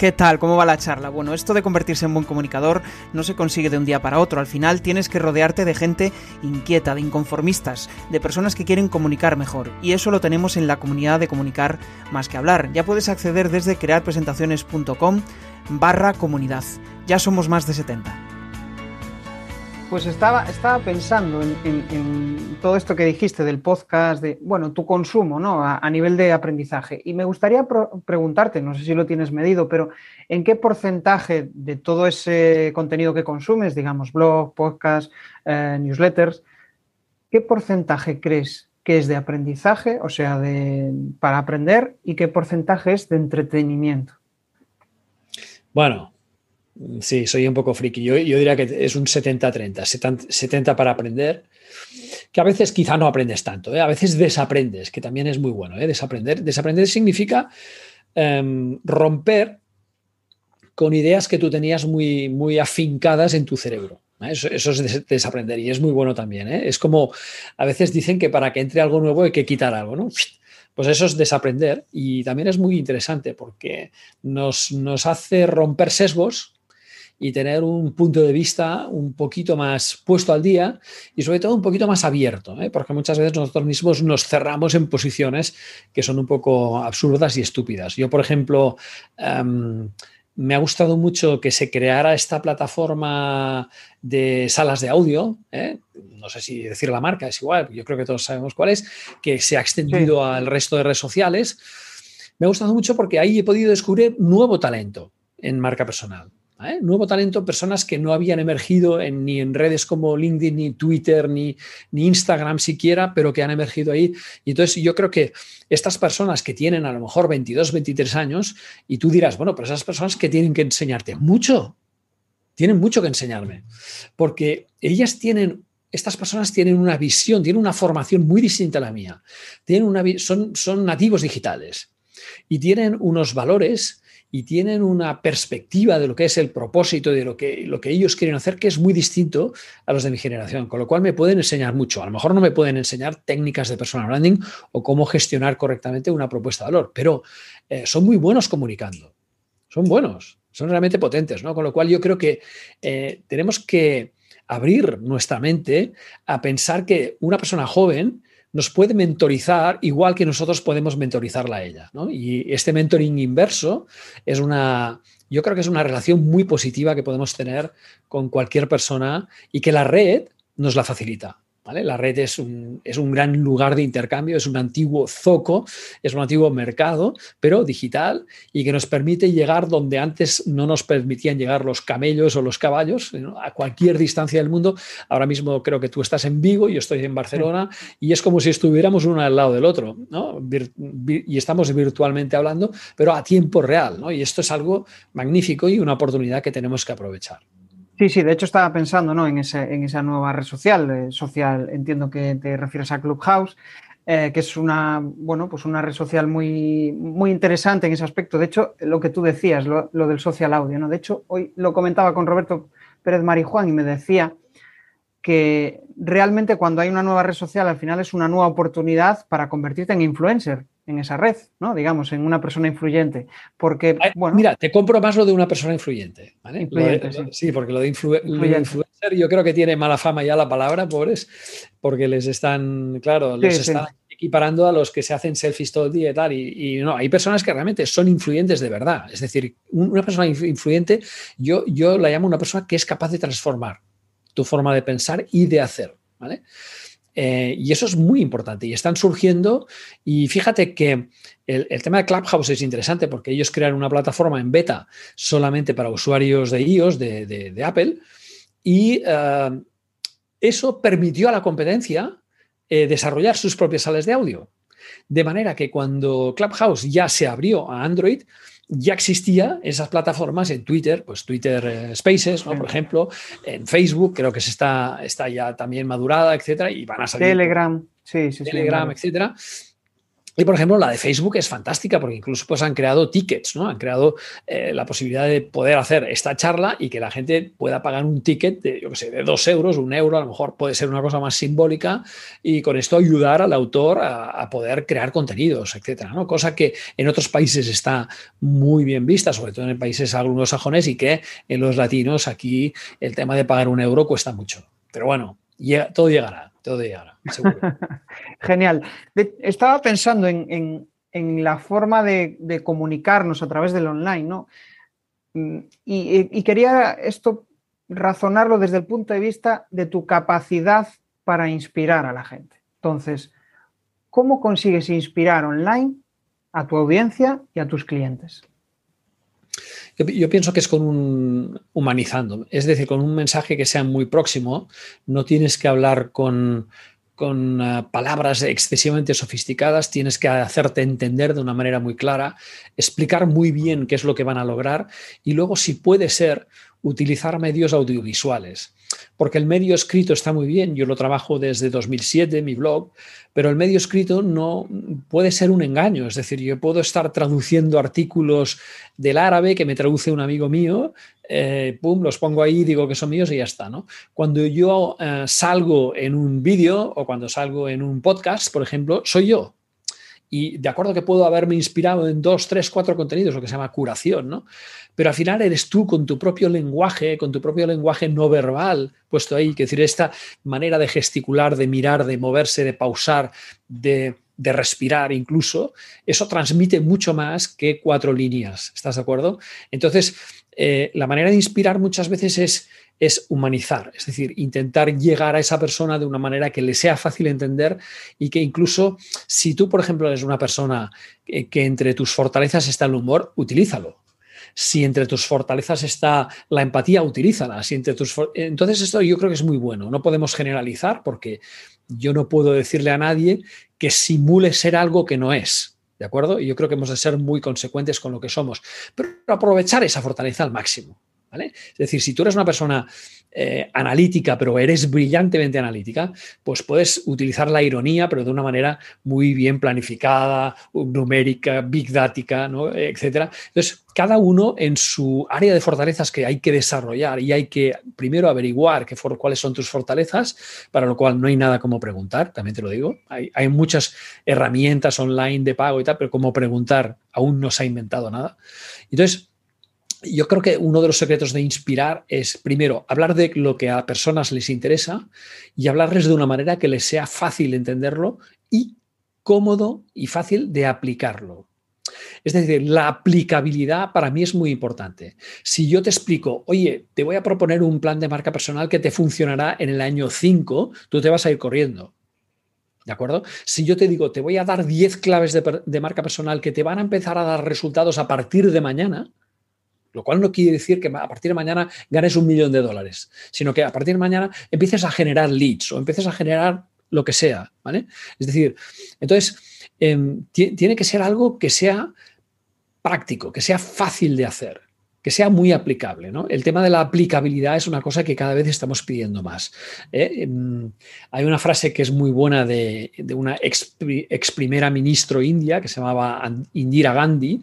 ¿Qué tal? ¿Cómo va la charla? Bueno, esto de convertirse en buen comunicador no se consigue de un día para otro. Al final tienes que rodearte de gente inquieta, de inconformistas, de personas que quieren comunicar mejor. Y eso lo tenemos en la comunidad de comunicar más que hablar. Ya puedes acceder desde crearpresentaciones.com barra comunidad. Ya somos más de 70. Pues estaba, estaba pensando en, todo esto que dijiste del podcast, de, bueno, tu consumo, ¿no? A, nivel de aprendizaje. Y me gustaría preguntarte, no sé si lo tienes medido, pero ¿en qué porcentaje de todo ese contenido que consumes, digamos, blog, podcast, eh, newsletters, qué porcentaje crees que es de aprendizaje, o sea, de, para aprender, y qué porcentaje es de entretenimiento? Bueno, Sí, soy un poco friki. Yo, diría que es un 70-30. 70 para aprender, que a veces quizá no aprendes tanto, ¿eh? a veces desaprendes, que también es muy bueno. ¿eh? Desaprender. Desaprender significa em, romper con ideas que tú tenías muy, muy afincadas en tu cerebro. ¿eh? Eso, es desaprender y es muy bueno también. Es como a veces dicen que para que entre algo nuevo hay que quitar algo, ¿no? Pues eso es desaprender y también es muy interesante porque nos, nos hace romper sesgos y tener un punto de vista un poquito más puesto al día y sobre todo un poquito más abierto, ¿eh? porque muchas veces nosotros mismos nos cerramos en posiciones que son un poco absurdas y estúpidas. Yo, por ejemplo, em, me ha gustado mucho que se creara esta plataforma de salas de audio, ¿eh? no sé si decir la marca, es igual, yo creo que todos sabemos cuál es, que se ha extendido al resto de redes sociales. Me ha gustado mucho porque ahí he podido descubrir nuevo talento en marca personal. ¿Eh? Nuevo talento, personas que no habían emergido ni en redes como LinkedIn, ni Twitter, ni, ni Instagram siquiera, pero que han emergido ahí. Y entonces yo creo que estas personas que tienen a lo mejor 22, 23 años, y tú dirás, bueno, pero esas personas que tienen que enseñarte mucho, tienen mucho que enseñarme, porque ellas tienen estas personas tienen una visión, tienen una formación muy distinta a la mía. Tienen una, son, son nativos digitales y tienen unos valores y tienen una perspectiva de lo que es el propósito, de lo que, lo que ellos quieren hacer, que es muy distinto a los de mi generación, con lo cual me pueden enseñar mucho. A lo mejor no me pueden enseñar técnicas de personal branding o cómo gestionar correctamente una propuesta de valor, pero eh, son muy buenos comunicando, son buenos, son realmente potentes, ¿no? Con lo cual yo creo que eh, tenemos que abrir nuestra mente a pensar que una persona joven nos puede mentorizar igual que nosotros podemos mentorizarla a ella. Y este mentoring inverso es una, yo creo que es una relación muy positiva que podemos tener con cualquier persona y que la red nos la facilita. La red es un, es un, gran lugar de intercambio, es un antiguo zoco, es un antiguo mercado, pero digital y que nos permite llegar donde antes no nos permitían llegar los camellos o los caballos, a cualquier distancia del mundo. Ahora mismo creo que tú estás en Vigo, yo estoy en Barcelona y es como si estuviéramos uno al lado del otro, y estamos virtualmente hablando, pero a tiempo real, Y esto es algo magnífico y una oportunidad que tenemos que aprovechar. Sí, sí, de hecho estaba pensando ¿no? en, en esa nueva red social, eh, social, entiendo que te refieres a Clubhouse, eh, que es una, bueno, pues una red social muy, muy interesante en ese aspecto. De hecho, lo que tú decías, lo, lo del social audio, ¿no? De hecho, hoy lo comentaba con Roberto Pérez Marijuán y me decía que realmente cuando hay una nueva red social al final es una nueva oportunidad para convertirte en influencer en esa red, ¿no? Digamos, en una persona influyente. Porque, bueno. Mira, te compro más lo de una persona influyente. ¿vale? sí. porque lo de influencer yo creo que tiene mala fama ya la palabra, pobres, porque les están, claro, les están equiparando a los que se hacen selfies todo el día y tal. Y, no, hay personas que realmente son influyentes de verdad. Es decir, una persona influyente, yo, yo la llamo una persona que es capaz de transformar tu forma de pensar y de hacer. ¿vale? Eh, y eso es muy importante. Y están surgiendo, y fíjate que el, tema de Clubhouse es interesante porque ellos crean una plataforma en beta solamente para usuarios de iOS, de, Apple, y eh, eso permitió a la competencia eh, desarrollar sus propias sales de audio. De manera que cuando Clubhouse ya se abrió a Android, ya existía esas plataformas en Twitter, pues Twitter eh, Spaces, ¿no? por ejemplo, en Facebook, creo que se está, está ya también madurada, etcétera, y van a salir. Telegram, sí, sí, Telegram, etcétera. Y por ejemplo, la de Facebook es fantástica porque incluso pues, han creado tickets, ¿no? Han creado eh, la posibilidad de poder hacer esta charla y que la gente pueda pagar un ticket de, yo qué sé, de dos euros, un euro, a lo mejor puede ser una cosa más simbólica y con esto ayudar al autor a, poder crear contenidos, etcétera, ¿no? Cosa que en otros países está muy bien vista, sobre todo en países anglosajones y que en los latinos aquí el tema de pagar un euro cuesta mucho. Pero bueno, todo llegará, todo llegará, seguro. Genial. estaba pensando en, la forma de, comunicarnos a través del online, ¿no? Mm, y, quería esto razonarlo desde el punto de vista de tu capacidad para inspirar a la gente. Entonces, ¿cómo consigues inspirar online a tu audiencia y a tus clientes? Yo, pienso que es con un humanizando, es decir, con un mensaje que sea muy próximo. No tienes que hablar con, con eh, palabras excesivamente sofisticadas, tienes que hacerte entender de una manera muy clara, explicar muy bien qué es lo que van a lograr y luego, si puede ser, utilizar medios audiovisuales. Porque el medio escrito está muy bien, yo lo trabajo desde 2007, mi blog, pero el medio escrito no puede ser un engaño. Es decir, yo puedo estar traduciendo artículos del árabe que me traduce un amigo mío, eh, pum, los pongo ahí, digo que son míos y ya está. ¿no? Cuando yo eh, salgo en un vídeo o cuando salgo en un podcast, por ejemplo, soy yo, y de acuerdo que puedo haberme inspirado en dos, tres, cuatro contenidos, lo que se llama curación, ¿no? Pero al final eres tú con tu propio lenguaje, con tu propio lenguaje no verbal puesto ahí, que decir, esta manera de gesticular, de mirar, de moverse, de pausar, de, de respirar incluso, eso transmite mucho más que cuatro líneas, ¿estás de acuerdo? Entonces, eh, la manera de inspirar muchas veces es es humanizar, es decir, intentar llegar a esa persona de una manera que le sea fácil entender y que incluso si tú, por ejemplo, eres una persona que, entre tus fortalezas está el humor, utilízalo. Si entre tus fortalezas está la empatía, utilízala. Si entre tus Entonces esto yo creo que es muy bueno. No podemos generalizar porque yo no puedo decirle a nadie que simule ser algo que no es. ¿De acuerdo? Y yo creo que hemos de ser muy consecuentes con lo que somos. Pero aprovechar esa fortaleza al máximo. Es decir, si tú eres una persona eh, analítica, pero eres brillantemente analítica, pues puedes utilizar la ironía, pero de una manera muy bien planificada, numérica, big dática, ¿no? etcétera. Entonces, cada uno en su área de fortalezas que hay que desarrollar y hay que primero averiguar qué cuáles son tus fortalezas, para lo cual no hay nada como preguntar, también te lo digo. Hay, hay muchas herramientas online de pago y tal, pero como preguntar aún no se ha inventado nada. Entonces, yo creo que uno de los secretos de inspirar es, primero, hablar de lo que a personas les interesa y hablarles de una manera que les sea fácil entenderlo y cómodo y fácil de aplicarlo. Es decir, la aplicabilidad para mí es muy importante. Si yo te explico, oye, te voy a proponer un plan de marca personal que te funcionará en el año 5, tú te vas a ir corriendo. ¿De acuerdo? Si yo te digo, te voy a dar 10 claves de, de marca personal que te van a empezar a dar resultados a partir de mañana, lo cual no quiere decir que a partir de mañana ganes un millón de dólares, sino que a partir de mañana empieces a generar leads o empieces a generar lo que sea, ¿vale? Es decir, entonces, em, tiene que ser algo que sea práctico, que sea fácil de hacer. que sea muy aplicable. ¿no? El tema de la aplicabilidad es una cosa que cada vez estamos pidiendo más. ¿eh? Em, hay una frase que es muy buena de, una ex, primera ministro india que se llamaba Indira Gandhi,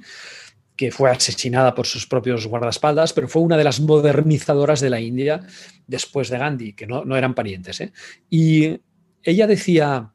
que fue asesinada por sus propios guardaespaldas, pero fue una de las modernizadoras de la India después de Gandhi, que no, eran parientes. ¿eh? Y ella decía,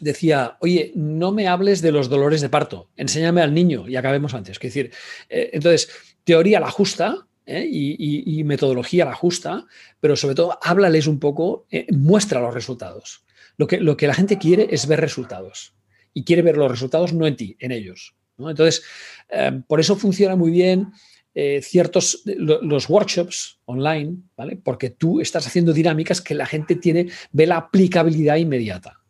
decía, oye, no me hables de los dolores de parto, enséñame al niño y acabemos antes. Es decir, eh, entonces, teoría la justa, ¿eh? y, metodología la justa, pero sobre todo háblales un poco, muestra los resultados. Lo que, lo que la gente quiere es ver resultados. Y quiere ver los resultados no en ti, en ellos. Entonces, eh, por eso funciona muy bien eh, ciertos los workshops online, ¿vale? Porque tú estás haciendo dinámicas que la gente tiene, ve la aplicabilidad inmediata.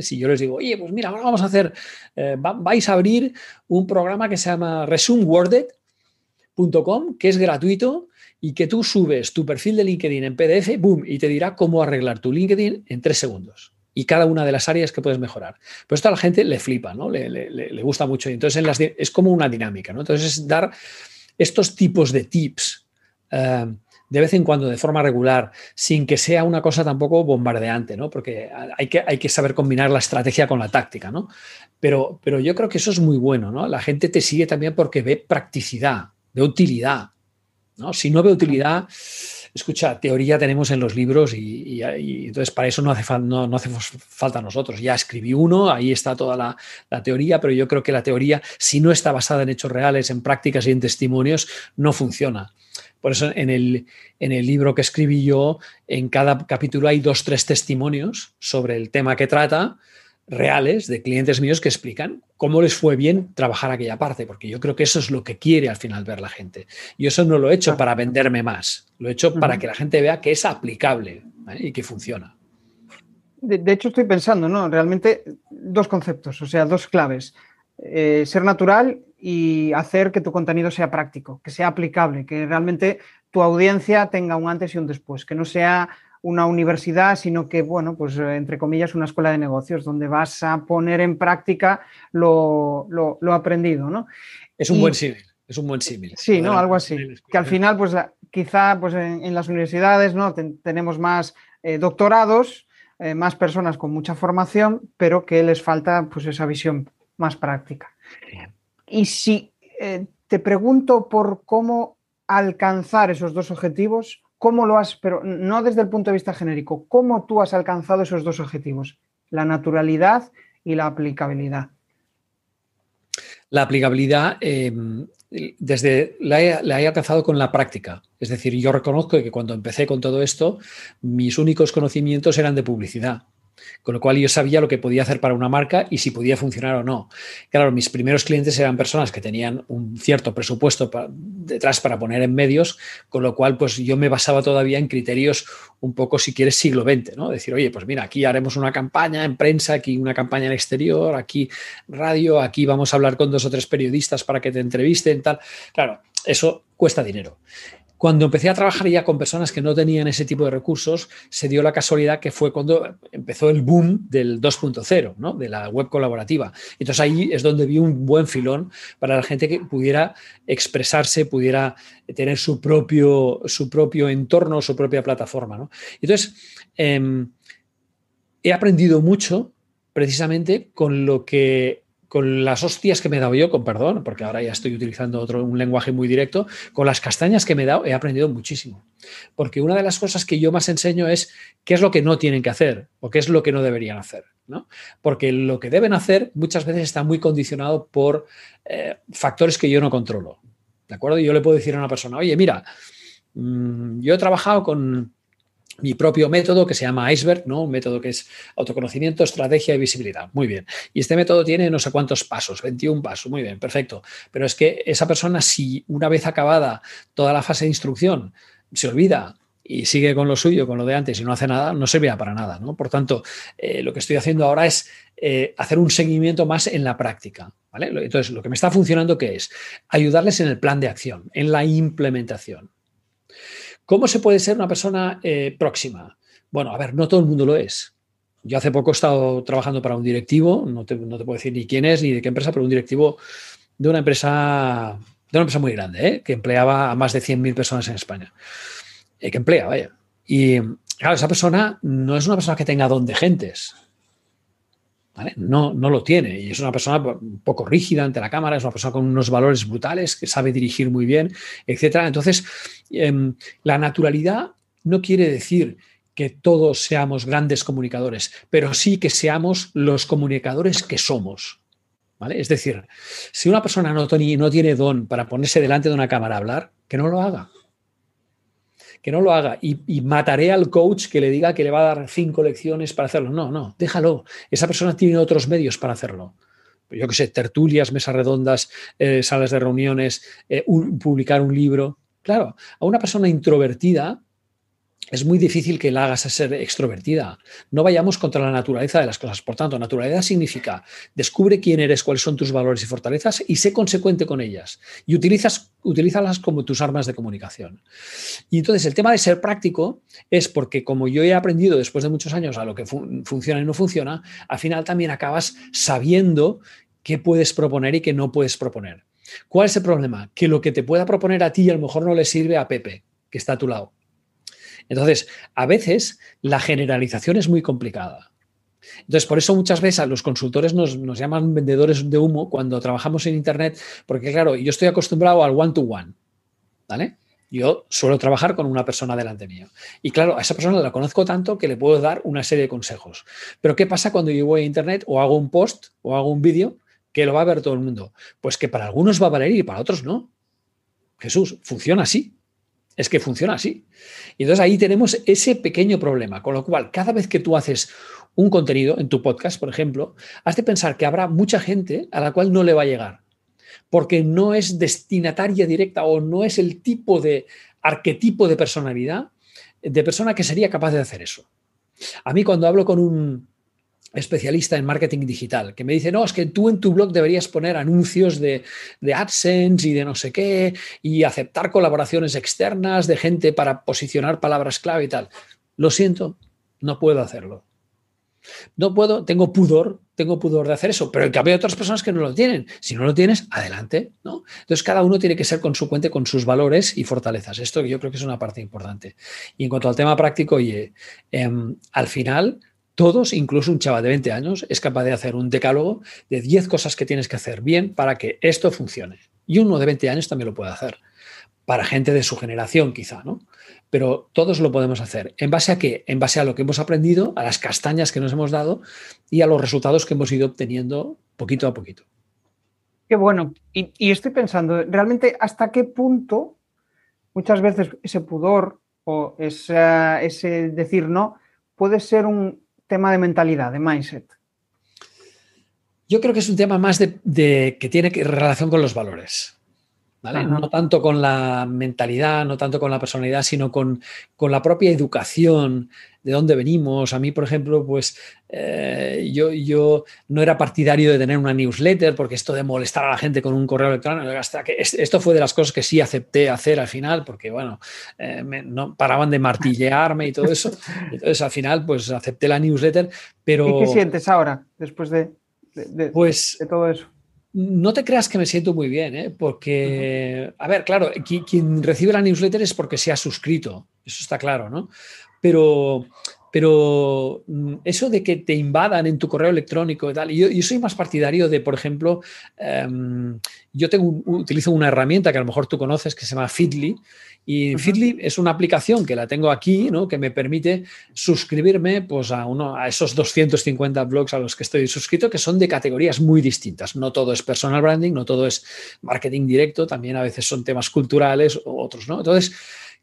Si yo les digo, oye, pues mira, ahora vamos a hacer, eh, vais a abrir un programa que se llama resumeworded.com, que es gratuito y que tú subes tu perfil de LinkedIn en PDF, boom, y te dirá cómo arreglar tu LinkedIn en tres segundos y cada una de las áreas que puedes mejorar. Pero esto a la gente le flipa, ¿no? Le, gusta mucho. Y entonces es como una dinámica, ¿no? Entonces es dar estos tipos de tips eh, de vez en cuando, de forma regular, sin que sea una cosa tampoco bombardeante, ¿no? Porque hay que, hay que saber combinar la estrategia con la táctica, ¿no? Pero, pero yo creo que eso es muy bueno, ¿no? La gente te sigue también porque ve practicidad, ve utilidad, ¿no? Si no ve utilidad escucha, teoría tenemos en los libros y, entonces para eso no hace, falta nosotros. Ya escribí uno, ahí está toda la, teoría, pero yo creo que la teoría, si no está basada en hechos reales, en prácticas y en testimonios, no funciona. Por eso en el, en el libro que escribí yo, en cada capítulo hay dos, tres testimonios sobre el tema que trata reales de clientes míos que explican cómo les fue bien trabajar aquella parte, porque yo creo que eso es lo que quiere al final ver la gente. Y eso no lo he hecho para venderme más, lo he hecho para que la gente vea que es aplicable y que funciona. De, hecho, estoy pensando, ¿no? Realmente dos conceptos, o sea, dos claves. Eh, ser natural y hacer que tu contenido sea práctico, que sea aplicable, que realmente tu audiencia tenga un antes y un después, que no sea una universidad, sino que, bueno, pues eh, entre comillas, una escuela de negocios donde vas a poner en práctica lo, aprendido, ¿no? Es un buen símil, es un buen símil. Sí, ¿no? Algo así. Que al final, pues quizá pues en, las universidades, ¿no? tenemos más eh, doctorados, eh, más personas con mucha formación, pero que les falta pues esa visión más práctica. Y si te pregunto por cómo alcanzar esos dos objetivos, ¿Cómo lo has, pero no desde el punto de vista genérico, cómo tú has alcanzado esos dos objetivos, la naturalidad y la aplicabilidad? La aplicabilidad em, desde la he, alcanzado con la práctica. Es decir, yo reconozco que cuando empecé con todo esto, mis únicos conocimientos eran de publicidad. Con lo cual yo sabía lo que podía hacer para una marca y si podía funcionar o no. Claro, mis primeros clientes eran personas que tenían un cierto presupuesto detrás para poner en medios, con lo cual pues yo me basaba todavía en criterios un poco, si quieres, siglo XX, ¿no? Decir, oye, pues mira, aquí haremos una campaña en prensa, aquí una campaña en exterior, aquí radio, aquí vamos a hablar con dos o tres periodistas para que te entrevisten, tal. Claro, eso cuesta dinero. Cuando empecé a trabajar ya con personas que no tenían ese tipo de recursos, se dio la casualidad que fue cuando empezó el boom del 2.0, ¿no? de la web colaborativa. Entonces ahí es donde vi un buen filón para la gente que pudiera expresarse, pudiera tener su propio, su propio entorno, su propia plataforma. Entonces, em, he aprendido mucho precisamente con lo que con las hostias que me he dado yo, con perdón, porque ahora ya estoy utilizando otro, un lenguaje muy directo, con las castañas que me he dado he aprendido muchísimo. Porque una de las cosas que yo más enseño es qué es lo que no tienen que hacer o qué es lo que no deberían hacer. ¿no? Porque lo que deben hacer muchas veces está muy condicionado por eh, factores que yo no controlo. ¿De acuerdo? Yo le puedo decir a una persona, oye, mira, mm, yo he trabajado con mi propio método que se llama Iceberg, ¿no? Un método que es autoconocimiento, estrategia y visibilidad. Muy bien. Y este método tiene no sé cuántos pasos, 21 pasos. Muy bien, perfecto. Pero es que esa persona, si una vez acabada toda la fase de instrucción, se olvida y sigue con lo suyo, con lo de antes y no hace nada, no servirá para nada. ¿no? Por tanto, eh, lo que estoy haciendo ahora es eh, hacer un seguimiento más en la práctica. ¿vale? Entonces, lo que me está funcionando, ¿qué es? Ayudarles en el plan de acción, en la implementación. ¿Cómo se puede ser una persona eh, próxima? Bueno, a ver, no todo el mundo lo es. Yo hace poco he estado trabajando para un directivo, no te, puedo decir ni quién es ni de qué empresa, pero un directivo de una empresa de una empresa muy grande, ¿eh? que empleaba a más de 100.000 personas en España. Eh, que emplea, vaya. Y claro, esa persona no es una persona que tenga don de gentes. No, no lo tiene. Y es una persona un poco rígida ante la cámara, es una persona con unos valores brutales, que sabe dirigir muy bien, etc. Entonces, em, la naturalidad no quiere decir que todos seamos grandes comunicadores, pero sí que seamos los comunicadores que somos. ¿vale? Es decir, si una persona no, no tiene don para ponerse delante de una cámara a hablar, que no lo haga. Que no lo haga. Y, mataré al coach que le diga que le va a dar cinco lecciones para hacerlo. No, no, déjalo. Esa persona tiene otros medios para hacerlo yo qué sé, tertulias, mesas redondas, eh, salas de reuniones, eh, publicar un libro. Claro, a una persona introvertida es muy difícil que la hagas a ser extrovertida. No vayamos contra la naturaleza de las cosas. Por tanto, naturaleza significa descubre quién eres, cuáles son tus valores y fortalezas y sé consecuente con ellas. Y utilizas, utilízalas como tus armas de comunicación. Y entonces el tema de ser práctico es porque como yo he aprendido después de muchos años a lo que funciona y no funciona, al final también acabas sabiendo qué puedes proponer y qué no puedes proponer. ¿Cuál es el problema? Que lo que te pueda proponer a ti a lo mejor no le sirve a Pepe, que está a tu lado. Entonces, a veces la generalización es muy complicada. Entonces, por eso muchas veces a los consultores nos, llaman vendedores de humo cuando trabajamos en Internet, porque claro, yo estoy acostumbrado al one-to-one, ¿vale? Yo suelo trabajar con una persona delante mío. Y claro, a esa persona la conozco tanto que le puedo dar una serie de consejos. Pero ¿qué pasa cuando yo voy a Internet o hago un post o hago un vídeo que lo va a ver todo el mundo? Pues que para algunos va a valer y para otros no. Jesús, funciona así. Es que funciona así. Y entonces ahí tenemos ese pequeño problema, con lo cual cada vez que tú haces un contenido en tu podcast, por ejemplo, has de pensar que habrá mucha gente a la cual no le va a llegar, porque no es destinataria directa o no es el tipo de arquetipo de personalidad de persona que sería capaz de hacer eso. A mí cuando hablo con un, especialista en marketing digital, que me dice, no, es que tú en tu blog deberías poner anuncios de, AdSense y de no sé qué, y aceptar colaboraciones externas de gente para posicionar palabras clave y tal. Lo siento, no puedo hacerlo. No puedo, tengo pudor, tengo pudor de hacer eso, pero en cambio hay otras personas que no lo tienen. Si no lo tienes, adelante, ¿no? Entonces cada uno tiene que ser consecuente con sus valores y fortalezas. Esto yo creo que es una parte importante. Y en cuanto al tema práctico, oye, em, al final todos, incluso un chaval de 20 años, es capaz de hacer un decálogo de 10 cosas que tienes que hacer bien para que esto funcione. Y uno de 20 años también lo puede hacer. Para gente de su generación, quizá, ¿no? Pero todos lo podemos hacer. ¿En base a qué? En base a lo que hemos aprendido, a las castañas que nos hemos dado y a los resultados que hemos ido obteniendo poquito a poquito. Qué bueno. Y, estoy pensando, realmente, ¿hasta qué punto muchas veces ese pudor o ese decir no puede ser un, tema de mentalidad, de mindset? Yo creo que es un tema más de, que tiene relación con los valores. No tanto con la mentalidad, no tanto con la personalidad, sino con, con la propia educación, de dónde venimos. A mí, por ejemplo, pues eh, yo, yo no era partidario de tener una newsletter porque esto de molestar a la gente con un correo electrónico, hasta que esto fue de las cosas que sí acepté hacer al final, porque bueno, eh, no paraban de martillearme y todo eso. Entonces al final pues acepté la newsletter, pero... ¿Y qué sientes ahora después de, pues, de todo eso? No te creas que me siento muy bien, ¿eh? porque, a ver, claro, quien recibe la newsletter es porque se ha suscrito, eso está claro, ¿no? pero, pero mm, eso de que te invadan en tu correo electrónico y tal, yo, yo soy más partidario de, por ejemplo, em, yo tengo, utilizo una herramienta que a lo mejor tú conoces que se llama Feedly. Y Feedly es una aplicación que la tengo aquí, ¿no? que me permite suscribirme pues, a, uno, a esos 250 blogs a los que estoy suscrito, que son de categorías muy distintas. No todo es personal branding, no todo es marketing directo, también a veces son temas culturales otros. ¿no? Entonces,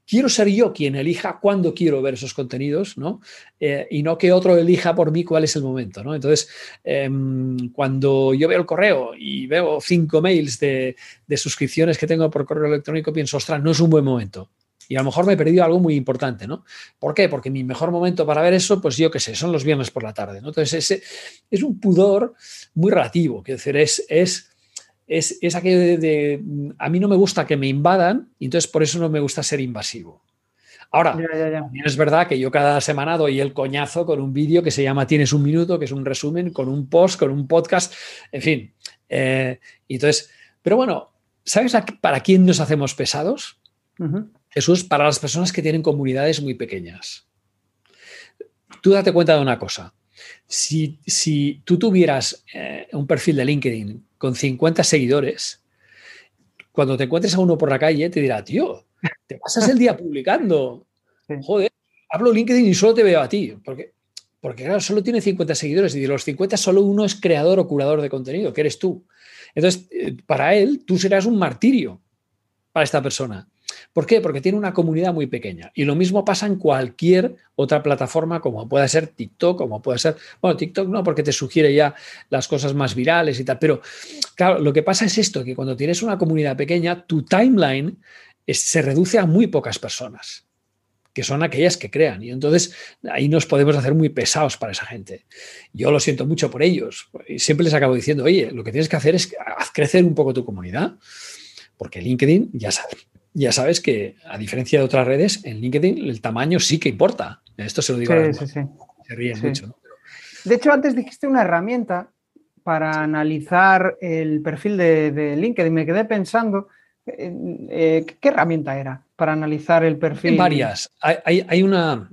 quiero ser yo quien elija cuándo quiero ver esos contenidos, ¿no? Eh, y no que otro elija por mí cuál es el momento, ¿no? Entonces, em, cuando yo veo el correo y veo cinco mails de, suscripciones que tengo por correo electrónico, pienso, ostras, no es un buen momento. Y a lo mejor me he perdido algo muy importante, ¿no? ¿Por qué? Porque mi mejor momento para ver eso, pues yo qué sé, son los viernes por la tarde, ¿no? Entonces, ese es un pudor muy relativo, quiero decir, es, es es, aquello de, a mí no me gusta que me invadan y entonces por eso no me gusta ser invasivo. Ahora, también es verdad que yo cada semana doy el coñazo con un vídeo que se llama Tienes un minuto, que es un resumen, con un post, con un podcast, en fin. Eh, entonces, pero bueno, ¿sabes para quién nos hacemos pesados? Eso es para las personas que tienen comunidades muy pequeñas. Tú date cuenta de una cosa. Si, si tú tuvieras eh, un perfil de LinkedIn con 50 seguidores, cuando te encuentres a uno por la calle te dirá, tío, te pasas el día publicando. Joder, hablo LinkedIn y solo te veo a ti. Porque, porque claro, solo tiene 50 seguidores y de los 50 solo uno es creador o curador de contenido, que eres tú. Entonces, eh, para él, tú serás un martirio para esta persona. ¿Por qué? Porque tiene una comunidad muy pequeña. Y lo mismo pasa en cualquier otra plataforma, como puede ser TikTok, como puede ser, bueno, TikTok no, porque te sugiere ya las cosas más virales y tal. Pero, claro, lo que pasa es esto, que cuando tienes una comunidad pequeña, tu timeline se reduce a muy pocas personas que son aquellas que crean. Y entonces ahí nos podemos hacer muy pesados para esa gente. Yo lo siento mucho por ellos. Y siempre les acabo diciendo, oye, lo que tienes que hacer es haz crecer un poco tu comunidad. Porque LinkedIn, ya sabes, ya sabes que, a diferencia de otras redes, en LinkedIn el tamaño sí que importa. Esto se lo digo a Se ríen mucho. De hecho, antes dijiste una herramienta para analizar el perfil de, LinkedIn. Me quedé pensando, eh, ¿qué herramienta era para analizar el perfil? Hay varias. Hay, una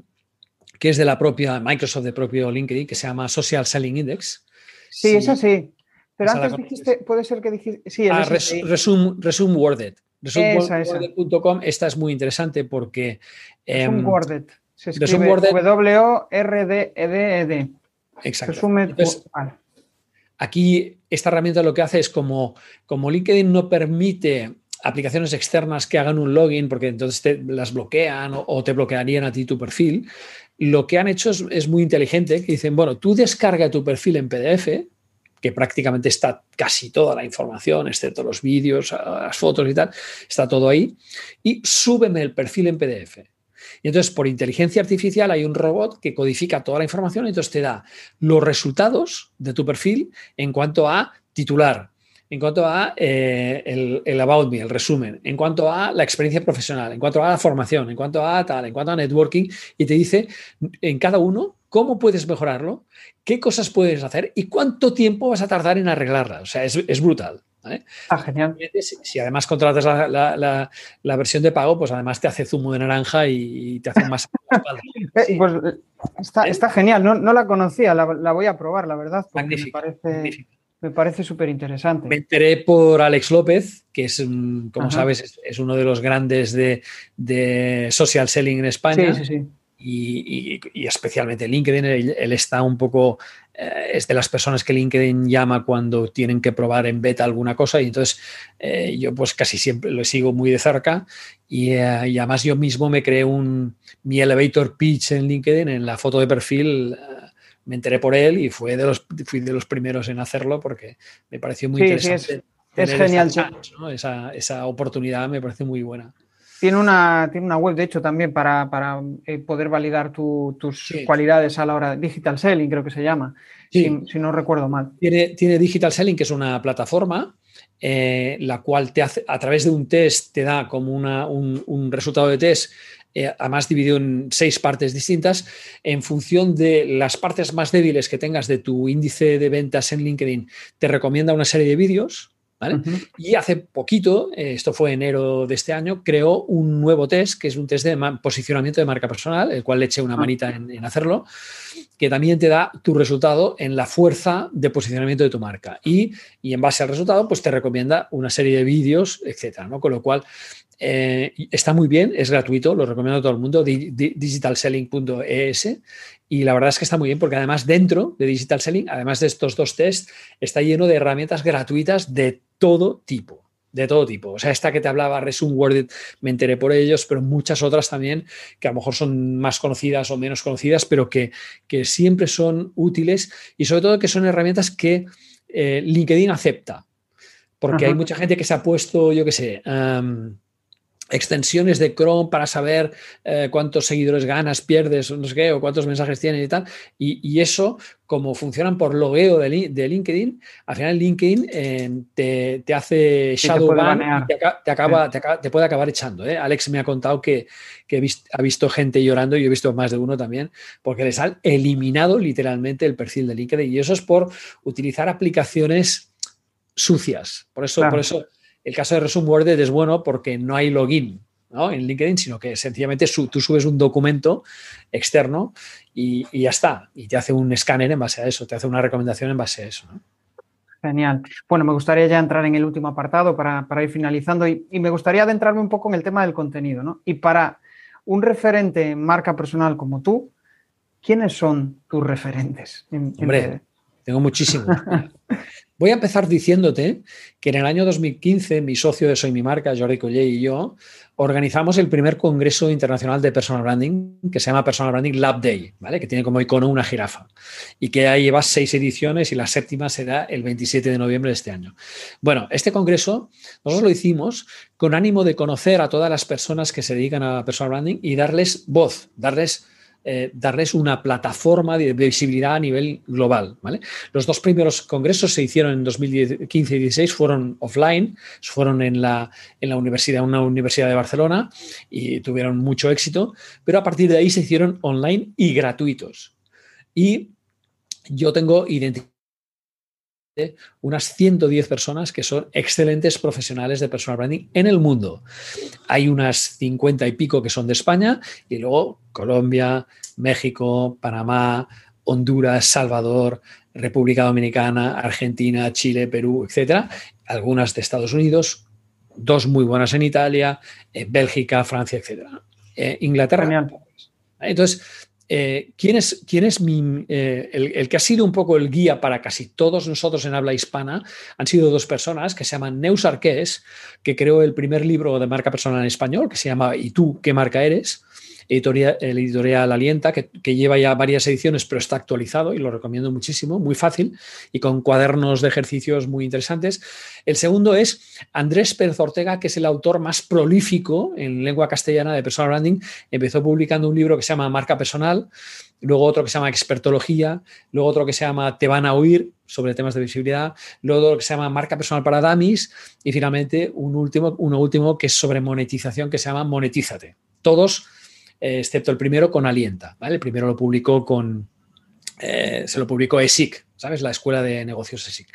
que es de la propia Microsoft, de propio LinkedIn, que se llama Social Selling Index. Sí, esa sí. Pero antes dijiste, puede ser que dijiste. Sí, ah, Resume, resume Worded. ResumeWorded.com, esta es muy interesante porque. Resume em, Worded. Se escribe W-R-D-E-D-E-D. E Exacto. Resume, aquí esta herramienta lo que hace es como, como LinkedIn no permite aplicaciones externas que hagan un login porque entonces te las bloquean o, te bloquearían a ti tu perfil. Lo que han hecho es, es, muy inteligente, que dicen, bueno, tú descarga tu perfil en PDF, que prácticamente está casi toda la información, excepto los vídeos, las fotos y tal, está todo ahí, y súbeme el perfil en PDF. Y entonces, por inteligencia artificial, hay un robot que codifica toda la información y entonces te da los resultados de tu perfil en cuanto a titular, en cuanto a eh, el, el, About Me, el resumen, en cuanto a la experiencia profesional, en cuanto a la formación, en cuanto a tal, en cuanto a networking, y te dice en cada uno cómo puedes mejorarlo, qué cosas puedes hacer y cuánto tiempo vas a tardar en arreglarla. O sea, es, brutal. Ah, genial. Si, además contratas la, versión de pago, pues además te hace zumo de naranja y, te hace más. Eh, pues eh, está, genial, no, la conocía, la, voy a probar, la verdad. me parece, me parece súper interesante. Me enteré por Alex López, que es, como sabes, es, uno de los grandes de, social selling en España. Sí, sí, sí. Y, especialmente LinkedIn, él, está un poco, eh, es de las personas que LinkedIn llama cuando tienen que probar en beta alguna cosa y entonces eh, yo pues casi siempre lo sigo muy de cerca y, eh, además yo mismo me creé un, mi elevator pitch en LinkedIn, en la foto de perfil, me enteré por él y fue de los, fui de los primeros en hacerlo porque me pareció muy interesante. es, genial. esa, esa, oportunidad me parece muy buena. Tiene una, tiene una web, de hecho, también para, eh, poder validar tus cualidades a la hora de Digital Selling, creo que se llama, si, no recuerdo mal. Tiene, tiene Digital Selling, que es una plataforma eh, la cual te hace, a través de un test te da como una, un, resultado de test eh, además dividido en seis partes distintas, en función de las partes más débiles que tengas de tu índice de ventas en LinkedIn, te recomienda una serie de vídeos. Y hace poquito, eh, esto fue enero de este año, creó un nuevo test, que es un test de posicionamiento de marca personal, el cual le eché una ah. manita en, hacerlo, que también te da tu resultado en la fuerza de posicionamiento de tu marca. Y, y en base al resultado, pues te recomienda una serie de vídeos, etcétera, ¿no? Con lo cual, eh, está muy bien, es gratuito, lo recomiendo a todo el mundo, digitalselling.es. Y la verdad es que está muy bien porque además dentro de Digital Selling, además de estos dos tests, está lleno de herramientas gratuitas de todo tipo de todo tipo. O sea, esta que te hablaba, Resume Worded, me enteré por ellos, pero muchas otras también que a lo mejor son más conocidas o menos conocidas, pero que, que siempre son útiles y sobre todo que son herramientas que eh, LinkedIn acepta. Porque hay mucha gente que se ha puesto, yo qué sé, extensiones de Chrome para saber eh, cuántos seguidores ganas, pierdes, no sé qué, o cuántos mensajes tienen y tal. Y, eso, como funcionan por logueo de, LinkedIn, al final LinkedIn eh, te, hace shadow ban y te, acaba, te, puede acabar echando. ¿eh? Alex me ha contado que, ha visto gente llorando, y yo he visto más de uno también, porque les han eliminado literalmente el perfil de LinkedIn. Y eso es por utilizar aplicaciones sucias. Por eso, por eso El caso de Resume Worded es bueno porque no hay login en LinkedIn, sino que sencillamente tú subes un documento externo y, ya está. Y te hace un escáner en base a eso, te hace una recomendación en base a eso. Genial. Bueno, me gustaría ya entrar en el último apartado para, ir finalizando y, me gustaría adentrarme un poco en el tema del contenido. ¿no? Y para un referente en marca personal como tú, ¿quiénes son tus referentes? Hombre, tengo muchísimos. Voy a empezar diciéndote que en el año 2015 mi socio de Soy Mi Marca, Jordi Collet y yo, organizamos el primer Congreso Internacional de Personal Branding que se llama Personal Branding Lab Day, ¿vale? que tiene como icono una jirafa y que ya lleva seis ediciones y la séptima será el 27 de noviembre de este año. Bueno, este Congreso nosotros lo hicimos con ánimo de conocer a todas las personas que se dedican a Personal Branding y darles voz, darles eh, darles una plataforma de visibilidad a nivel global. ¿vale? Los dos primeros congresos se hicieron en 2015 y 2016, fueron offline, fueron en la, en la universidad, una universidad de Barcelona y tuvieron mucho éxito, pero a partir de ahí se hicieron online y gratuitos. Y yo tengo identidad unas 110 personas que son excelentes profesionales de personal branding en el mundo. Hay unas 50 y pico que son de España y luego Colombia, México, Panamá, Honduras, Salvador, República Dominicana, Argentina, Chile, Perú, etcétera. Algunas de Estados Unidos, dos muy buenas en Italia, eh, Bélgica, Francia, etcétera. Eh, Inglaterra. Entonces, eh, ¿quién es, quién es eh, el, que ha sido un poco el guía para casi todos nosotros en habla hispana? Han sido dos personas que se llaman Neus Arqués, que creó el primer libro de marca personal en español, que se llama ¿Y tú qué marca eres? Editorial, el editorial Alienta, que, lleva ya varias ediciones, pero está actualizado y lo recomiendo muchísimo, muy fácil y con cuadernos de ejercicios muy interesantes. El segundo es Andrés Pérez Ortega, que es el autor más prolífico en lengua castellana de personal branding. Empezó publicando un libro que se llama Marca Personal, luego otro que se llama Expertología, luego otro que se llama Te van a oír sobre temas de visibilidad, luego otro que se llama Marca Personal para Damis y finalmente un último, uno último que es sobre monetización que se llama Monetízate. Todos eh, excepto el primero con Alienta. ¿vale? El primero lo publicó con, eh, se lo publicó ESIC, ¿sabes? La Escuela de Negocios ESIC.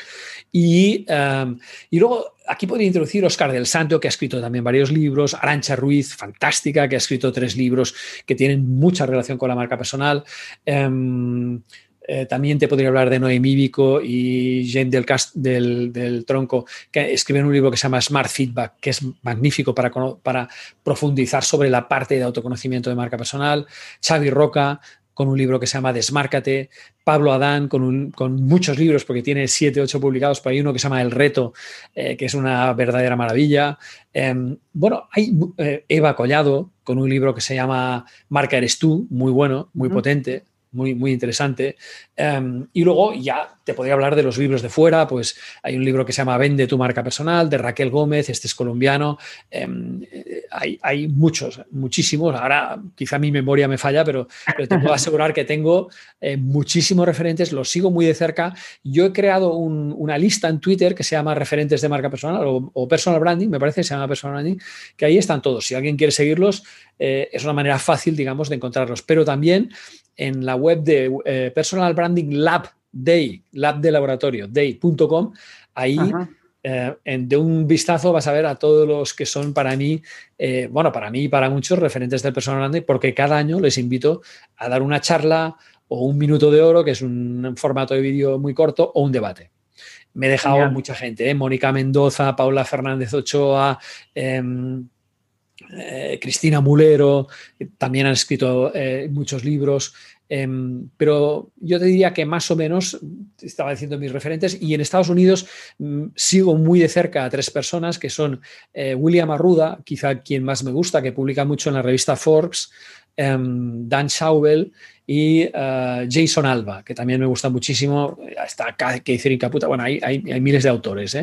Y, um, y luego aquí podría introducir Oscar del Santo, que ha escrito también varios libros, Arancha Ruiz, fantástica, que ha escrito tres libros que tienen mucha relación con la marca personal. Um, eh, también te podría hablar de Noemí Vico y Jane del, del, del, Tronco, que escriben un libro que se llama Smart Feedback, que es magnífico para, para profundizar sobre la parte de autoconocimiento de marca personal. Xavi Roca, con un libro que se llama Desmárcate, Pablo Adán con, con muchos libros, porque tiene siete, ocho publicados, pero hay uno que se llama El Reto, eh, que es una verdadera maravilla. Em, bueno, hay eh, Eva Collado con un libro que se llama Marca Eres Tú, muy bueno, muy potente muy, muy interesante. Em, y luego ya te podría hablar de los libros de fuera, pues hay un libro que se llama Vende tu marca personal, de Raquel Gómez, este es colombiano. Em, eh, hay, hay, muchos, muchísimos. Ahora quizá mi memoria me falla, pero, te puedo asegurar que tengo eh, muchísimos referentes, los sigo muy de cerca. Yo he creado una lista en Twitter que se llama Referentes de marca personal o, Personal Branding, me parece que se llama Personal Branding, que ahí están todos. Si alguien quiere seguirlos, eh, es una manera fácil, digamos, de encontrarlos. Pero también en la web de eh, Personal Branding Lab Day, lab de laboratorio, day.com, ahí eh, de un vistazo vas a ver a todos los que son para mí, eh, bueno, para mí y para muchos referentes del personal branding, porque cada año les invito a dar una charla o un minuto de oro, que es un formato de vídeo muy corto, o un debate. Me he dejado mucha gente, Mónica Mendoza, Paula Fernández Ochoa, em, eh, Cristina Mulero, también han escrito eh, muchos libros, em, pero yo te diría que más o menos, estaba diciendo mis referentes, y en Estados Unidos mm, sigo muy de cerca a tres personas que son eh, William Arruda, quizá quien más me gusta, que publica mucho en la revista Forbes, em, Dan Schaubel y Jason Alba, que también me gusta muchísimo. Está Catherine Caputa, bueno, hay miles de autores.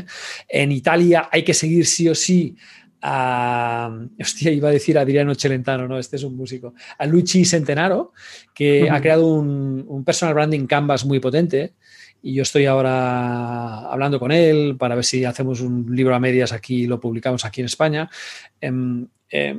En Italia hay que seguir sí o sí a, hostia, iba a decir a Adriano Celentano, no, este es un músico, a Luigi Centenaro, que ha creado un, personal branding canvas muy potente y yo estoy ahora hablando con él para ver si hacemos un libro a medias aquí y lo publicamos aquí en España. Em, eh,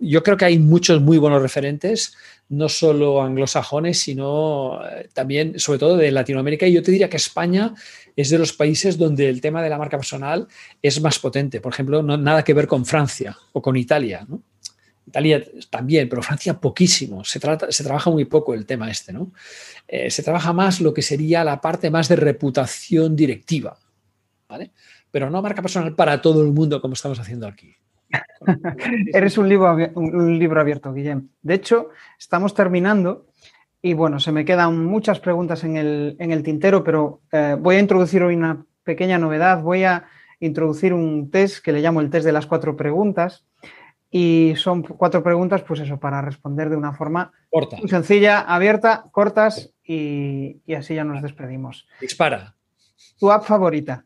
yo creo que hay muchos muy buenos referentes, no solo anglosajones, sino eh, también, sobre todo de Latinoamérica. Y yo te diría que España es de los países donde el tema de la marca personal es más potente. Por ejemplo, no, nada que ver con Francia o con Italia. Italia también, pero Francia poquísimo. Se, trata, se trabaja muy poco el tema este. ¿no? Eh, se trabaja más lo que sería la parte más de reputación directiva. ¿vale? Pero no marca personal para todo el mundo como estamos haciendo aquí. Eres un libro, un libro abierto, Guillem. De hecho, estamos terminando y bueno, se me quedan muchas preguntas en el, tintero, pero eh, voy a introducir hoy una pequeña novedad. Voy a introducir un test que le llamo el test de las cuatro preguntas. Y son cuatro preguntas, pues eso, para responder de una forma Corta. sencilla, abierta, cortas y, y así ya nos despedimos. Dispara. ¿Tu app favorita?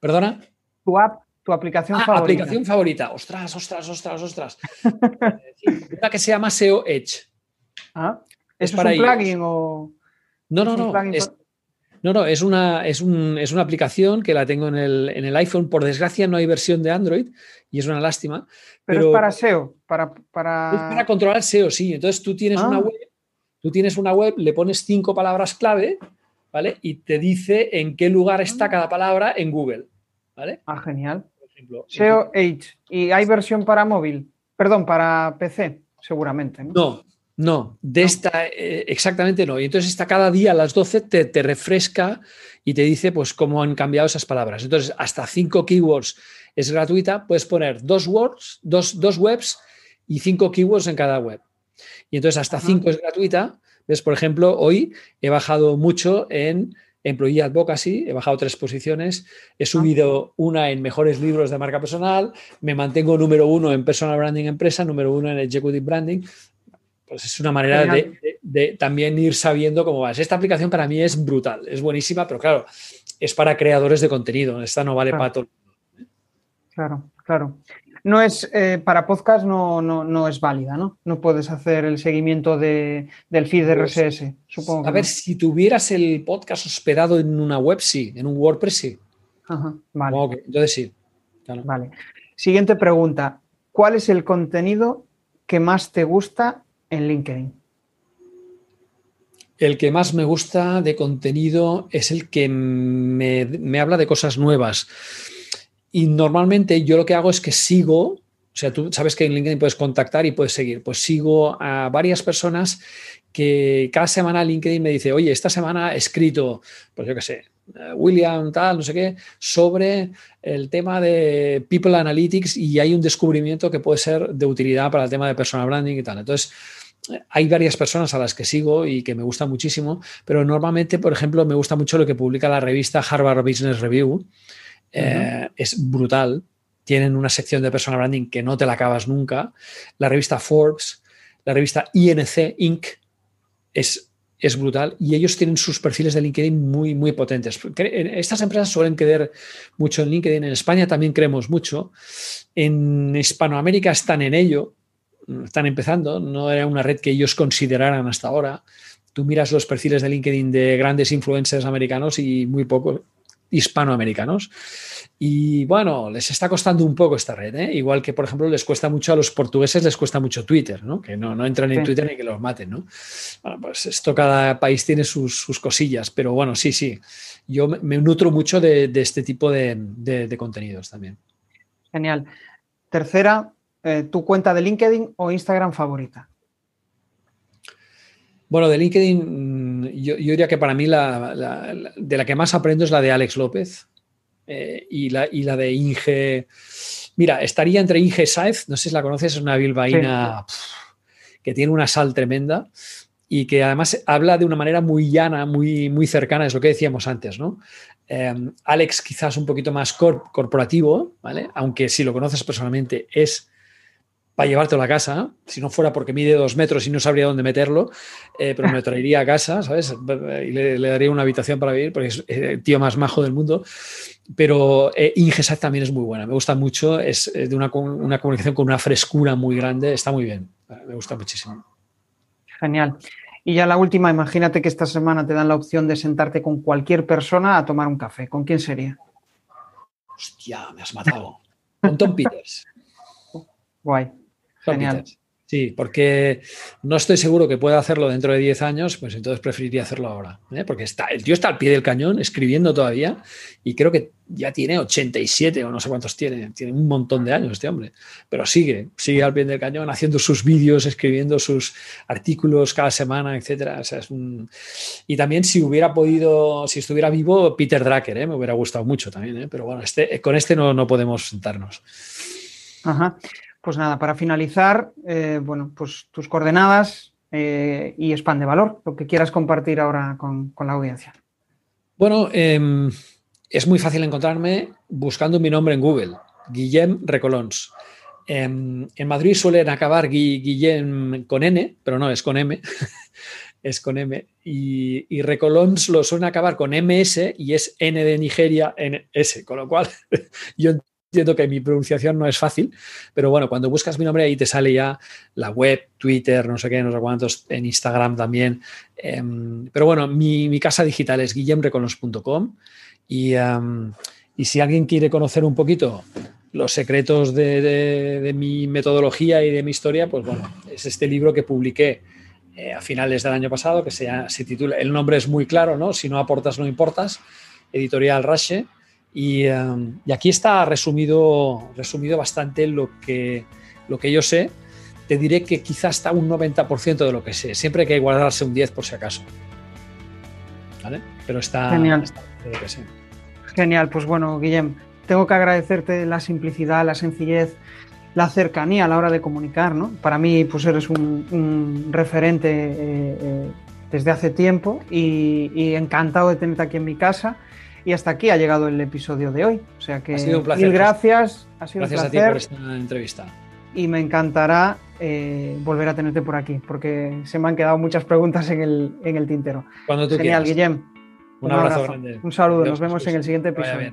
¿Perdona? Tu app tu aplicación ah, favorita. Aplicación favorita. Ostras, ostras, ostras, ostras. una que se llama SEO Edge. Ah, ¿Es, para un plugin o.? No, no, no. Es, no, no, es una, es, una aplicación que la tengo en el, iPhone. Por desgracia, no hay versión de Android y es una lástima. Pero, es para SEO, para, para... Es para controlar SEO, sí. Entonces tú tienes una ah. web, tú tienes una web, le pones cinco palabras clave, ¿vale? Y te dice en qué lugar está ah. cada palabra en Google. ¿Vale? Ah, genial. SEO H. ¿Y hay versión para móvil? Perdón, para PC, seguramente. No, no, de esta eh, exactamente no. Y entonces está cada día a las 12 te, refresca y te dice pues cómo han cambiado esas palabras. Entonces, hasta cinco keywords es gratuita, puedes poner dos words, dos, dos webs y cinco keywords en cada web. Y entonces hasta cinco es gratuita. ¿Ves? Por ejemplo, hoy he bajado mucho en Employee Advocacy, he bajado tres posiciones, he subido una en mejores libros de marca personal, me mantengo número uno en personal branding empresa, número uno en executive branding. Pues es una manera de, también ir sabiendo cómo vas. Esta aplicación para mí es brutal, es buenísima, pero claro, es para creadores de contenido, esta no vale para todo. Claro, claro no es eh, para podcast no, no, es válida, ¿no? No puedes hacer el seguimiento de, del feed pues, RSS, supongo. a ver, si tuvieras el podcast hospedado en una web, sí, en un WordPress, sí. Ajá, vale. entonces sí. Vale. Siguiente pregunta. ¿Cuál es el contenido que más te gusta en LinkedIn? El que más me gusta de contenido es el que me, me habla de cosas nuevas y normalmente yo lo que hago es que sigo, o sea, tú sabes que en LinkedIn puedes contactar y puedes seguir, pues sigo a varias personas que cada semana LinkedIn me dice, oye, esta semana he escrito, pues yo qué sé, eh, William, tal, no sé qué, sobre el tema de People Analytics y hay un descubrimiento que puede ser de utilidad para el tema de personal branding y tal. Entonces, hay varias personas a las que sigo y que me gustan muchísimo, pero normalmente, por ejemplo, me gusta mucho lo que publica la revista Harvard Business Review, eh, es brutal. Tienen una sección de personal branding que no te la acabas nunca. La revista Forbes, la revista INC Inc. es, es brutal y ellos tienen sus perfiles de LinkedIn muy, muy potentes. Estas empresas suelen creer mucho en LinkedIn. En España también creemos mucho. En Hispanoamérica están en ello, están empezando. No era una red que ellos consideraran hasta ahora. Tú miras los perfiles de LinkedIn de grandes influencers americanos y muy poco hispanoamericanos. Y bueno, les está costando un poco esta red, ¿eh? igual que, por ejemplo, les cuesta mucho a los portugueses, les cuesta mucho Twitter, ¿no? que no, no entran en Twitter ni que los maten. ¿no? Bueno, pues esto cada país tiene sus, cosillas, pero bueno, sí, sí, yo me nutro mucho de, este tipo de, contenidos también. Genial. Tercera, eh, ¿tu cuenta de LinkedIn o Instagram favorita? Bueno, de LinkedIn, mm, yo, diría que para mí la, de la que más aprendo es la de Alex López eh, y, la, y la de Inge. Mira, estaría entre Inge Saez, no sé si la conoces, es una bilbaína que tiene una sal tremenda y que además habla de una manera muy llana, muy, muy cercana, es lo que decíamos antes, ¿no? Em, Alex quizás un poquito más corporativo, ¿vale? Aunque si lo conoces personalmente es para llevártelo a casa, si no fuera porque mide dos metros y no sabría dónde meterlo, eh, pero me lo traería a casa, ¿sabes? Y le, daría una habitación para vivir, porque es el tío más majo del mundo. Pero eh, Ingesat también es muy buena, me gusta mucho, es eh, de una, una, comunicación con una frescura muy grande, está muy bien, me gusta muchísimo. Genial. Y ya la última, imagínate que esta semana te dan la opción de sentarte con cualquier persona a tomar un café. ¿Con quién sería? Hostia, me has matado. Con Tom Peters. Guay. Genial. Sí, porque no estoy seguro que pueda hacerlo dentro de 10 años, pues entonces preferiría hacerlo ahora. ¿eh? Porque está, el tío está al pie del cañón escribiendo todavía y creo que ya tiene 87 o no sé cuántos tiene, tiene un montón de años este hombre, pero sigue, sigue al pie del cañón haciendo sus vídeos, escribiendo sus artículos cada semana, etc. Y también si hubiera podido, si estuviera vivo, Peter Drucker, ¿eh? me hubiera gustado mucho también, ¿eh? pero bueno, este, con este no, no podemos sentarnos. Ajá. Pues nada, para finalizar, eh, bueno, pues tus coordenadas eh, y spam de valor, lo que quieras compartir ahora con, la audiencia. Bueno, em, es muy fácil encontrarme buscando mi nombre en Google, Guillem Recolons. Em, en Madrid suelen acabar Guillem con N, pero no, es con M. es con M. Y, Recolons lo suelen acabar con MS y es N de Nigeria, S, con lo cual yo entiendo que mi pronunciación no es fácil, pero bueno, cuando buscas mi nombre ahí te sale ya la web, Twitter, no sé qué, no sé cuántos, en Instagram también. Em, pero bueno, mi, casa digital es guillemreconos.com y, em, y si alguien quiere conocer un poquito los secretos de, mi metodología y de mi historia, pues bueno, es este libro que publiqué eh, a finales del año pasado, que se, se, titula, el nombre es muy claro, ¿no? Si no aportas, no importas, editorial Rashe. Em, y, aquí está resumido, resumido bastante lo que, lo que yo sé. Te diré que quizás está un 90% de lo que sé. Siempre hay que guardarse un 10 por si acaso. ¿Vale? Pero está, Genial. Genial, pues bueno, Guillem, tengo que agradecerte la simplicidad, la sencillez, la cercanía a la hora de comunicar, ¿no? Para mí, pues eres un, referente eh, eh, desde hace tiempo y, encantado de tenerte aquí en mi casa y hasta aquí ha llegado el episodio de hoy. O sea que ha un placer, mil gracias. Ha sido gracias un placer. a ti por esta entrevista. Y me encantará eh, volver a tenerte por aquí, porque se me han quedado muchas preguntas en el, en el tintero. Cuando tú Genial, Guillem. Un, abrazo, grande. Un saludo, nos vemos en el siguiente episodio.